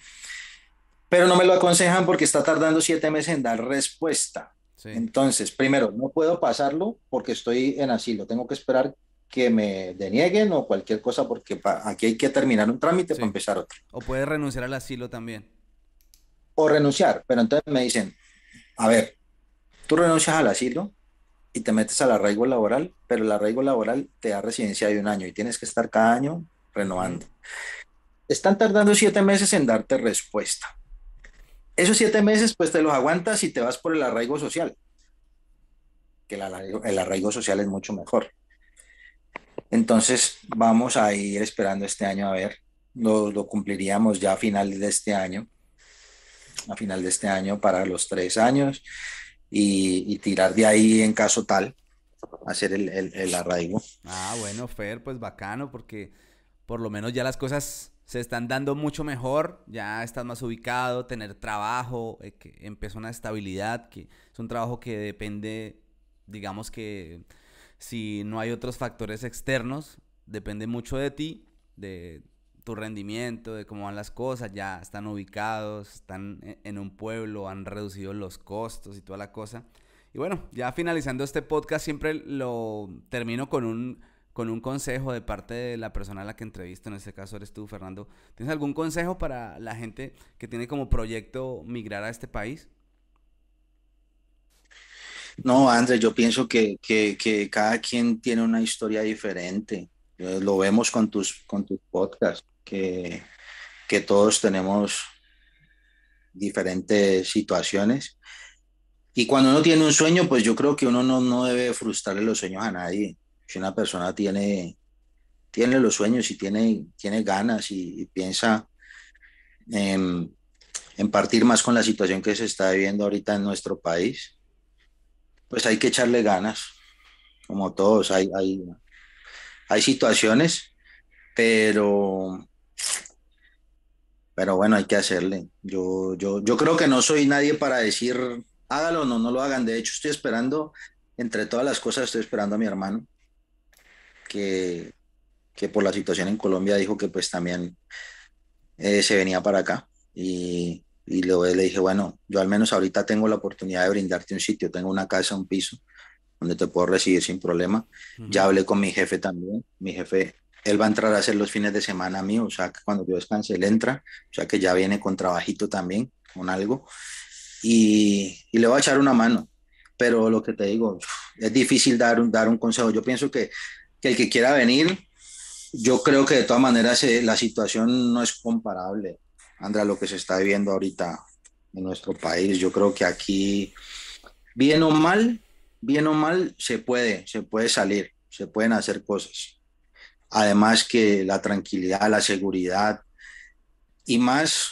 Pero no me lo aconsejan porque está tardando siete meses en dar respuesta. Entonces, primero, no puedo pasarlo porque estoy en asilo. Tengo que esperar que me denieguen o cualquier cosa porque aquí hay que terminar un trámite para empezar otro. O puedes renunciar al asilo también. O renunciar, pero entonces me dicen, a ver, tú renuncias al asilo y te metes al arraigo laboral, pero el arraigo laboral te da residencia de un año y tienes que estar cada año renovando. Están tardando siete meses en darte respuesta. Esos siete meses, pues te los aguantas y te vas por el arraigo social, que el arraigo, social es mucho mejor. Entonces, vamos a ir esperando este año a ver, lo, lo cumpliríamos ya a final de este año, a final de este año para los tres años y, tirar de ahí en caso tal, hacer el, el, arraigo. Ah, bueno, Fer, pues bacano, porque por lo menos ya las cosas se están dando mucho mejor, ya estás más ubicado, tener trabajo, eh, que empezó una estabilidad, que es un trabajo que depende, digamos que si no hay otros factores externos, depende mucho de ti, de tu rendimiento, de cómo van las cosas, ya están ubicados, están e-, en un pueblo, han reducido los costos y toda la cosa. Y bueno, ya finalizando este podcast siempre lo termino con un, con un consejo de parte de la persona a la que entrevisto, en este caso eres tú, Fernando. ¿Tienes algún consejo para la gente que tiene como proyecto migrar a este país? No, Andrés, yo pienso que, que, que cada quien tiene una historia diferente. Eh, lo vemos con tus, con tus podcasts que, que todos tenemos diferentes situaciones. Y cuando uno tiene un sueño, pues yo creo que uno no, no debe frustrarle los sueños a nadie. Si una persona tiene, tiene los sueños y tiene, tiene ganas y, piensa en, partir más con la situación que se está viviendo ahorita en nuestro país, pues hay que echarle ganas, como todos. Hay, hay, hay situaciones, pero pero bueno, hay que hacerle. Yo, yo, yo creo que no soy nadie para decir hágalo o no, no lo hagan. De hecho, estoy esperando, entre todas las cosas, estoy esperando a mi hermano, que, que por la situación en Colombia dijo que pues también eh, se venía para acá. Y, y luego le dije, bueno, yo al menos ahorita tengo la oportunidad de brindarte un sitio, tengo una casa, un piso, donde te puedo recibir sin problema. Ya hablé con mi jefe también. Mi jefe él va a entrar a hacer los fines de semana mío, o sea, que cuando yo descanse, él entra, o sea, que ya viene con trabajito también, con algo, y, y le va a echar una mano. Pero lo que te digo, es difícil dar un, dar un consejo. Yo pienso que, que el que quiera venir, yo creo que de todas maneras eh, la situación no es comparable, Andra, lo que se está viviendo ahorita en nuestro país. Yo creo que aquí, bien o mal, bien o mal, se puede, se puede salir, se pueden hacer cosas además que la tranquilidad, la seguridad y más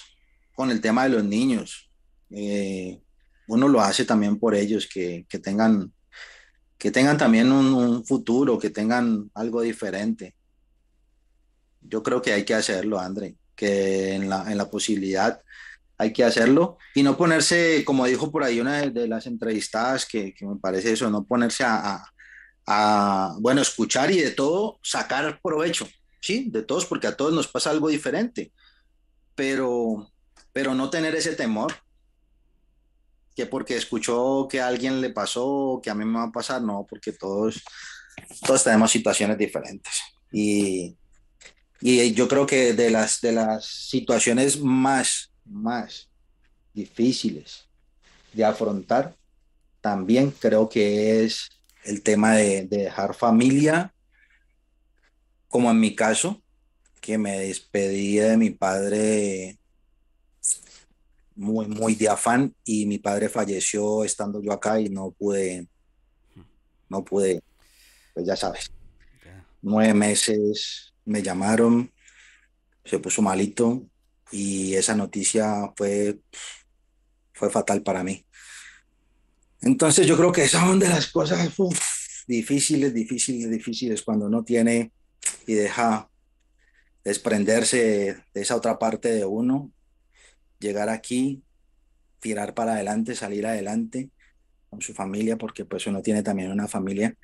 con el tema de los niños. Eh, uno lo hace también por ellos, que, tengan, que tengan también un, futuro, que tengan algo diferente. Yo creo que hay que hacerlo, André, que en la, en la posibilidad hay que hacerlo y no ponerse, como dijo por ahí una de, las entrevistadas, que, me parece eso, no ponerse a, bueno, escuchar y de todo sacar provecho, ¿sí? De todos, porque a todos nos pasa algo diferente, pero, pero no tener ese temor, que porque escuchó que a alguien le pasó, que a mí me va a pasar, no, porque todos, todos tenemos situaciones diferentes. Y, y yo creo que de las, de las situaciones más, más difíciles de afrontar, también creo que es el tema de, dejar familia, como en mi caso, que me despedí de mi padre muy, muy de afán y mi padre falleció estando yo acá y no pude, no pude, pues ya sabes, nueve meses me llamaron, se puso malito y esa noticia fue, fue fatal para mí. Entonces yo creo que son de las cosas difíciles, difíciles, difíciles cuando uno tiene y deja desprenderse de esa otra parte de uno, llegar aquí, tirar para adelante, salir adelante con su familia, porque pues uno tiene también una familia,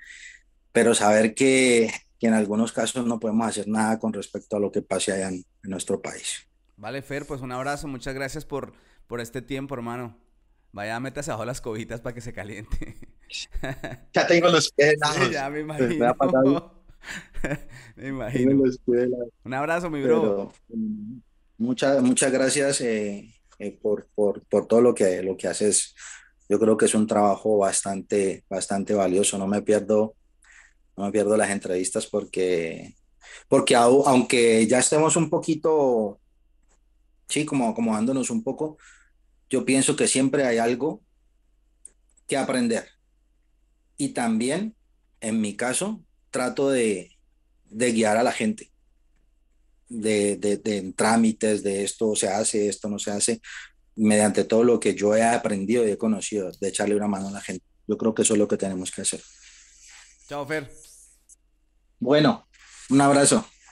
pero saber que, en algunos casos no podemos hacer nada con respecto a lo que pase allá en, en nuestro país. Vale, Fer, pues un abrazo, muchas gracias por, por este tiempo, hermano. Vaya, métase abajo las cobitas para que se caliente. ya tengo los pies ya me imagino. me imagino. Un abrazo, mi bro. Mm, muchas, muchas gracias eh, eh, por, por, por, todo lo que, lo que haces. Yo creo que es un trabajo bastante, bastante valioso. No me pierdo, no me pierdo las entrevistas porque, porque aunque ya estemos un poquito, sí, como acomodándonos un poco, yo pienso que siempre hay algo que aprender. Y también, en mi caso, trato de, guiar a la gente. De, de, trámites, de esto se hace, esto no se hace, mediante todo lo que yo he aprendido y he conocido, de echarle una mano a la gente. Yo creo que eso es lo que tenemos que hacer. Chao, Fer. Bueno, un abrazo.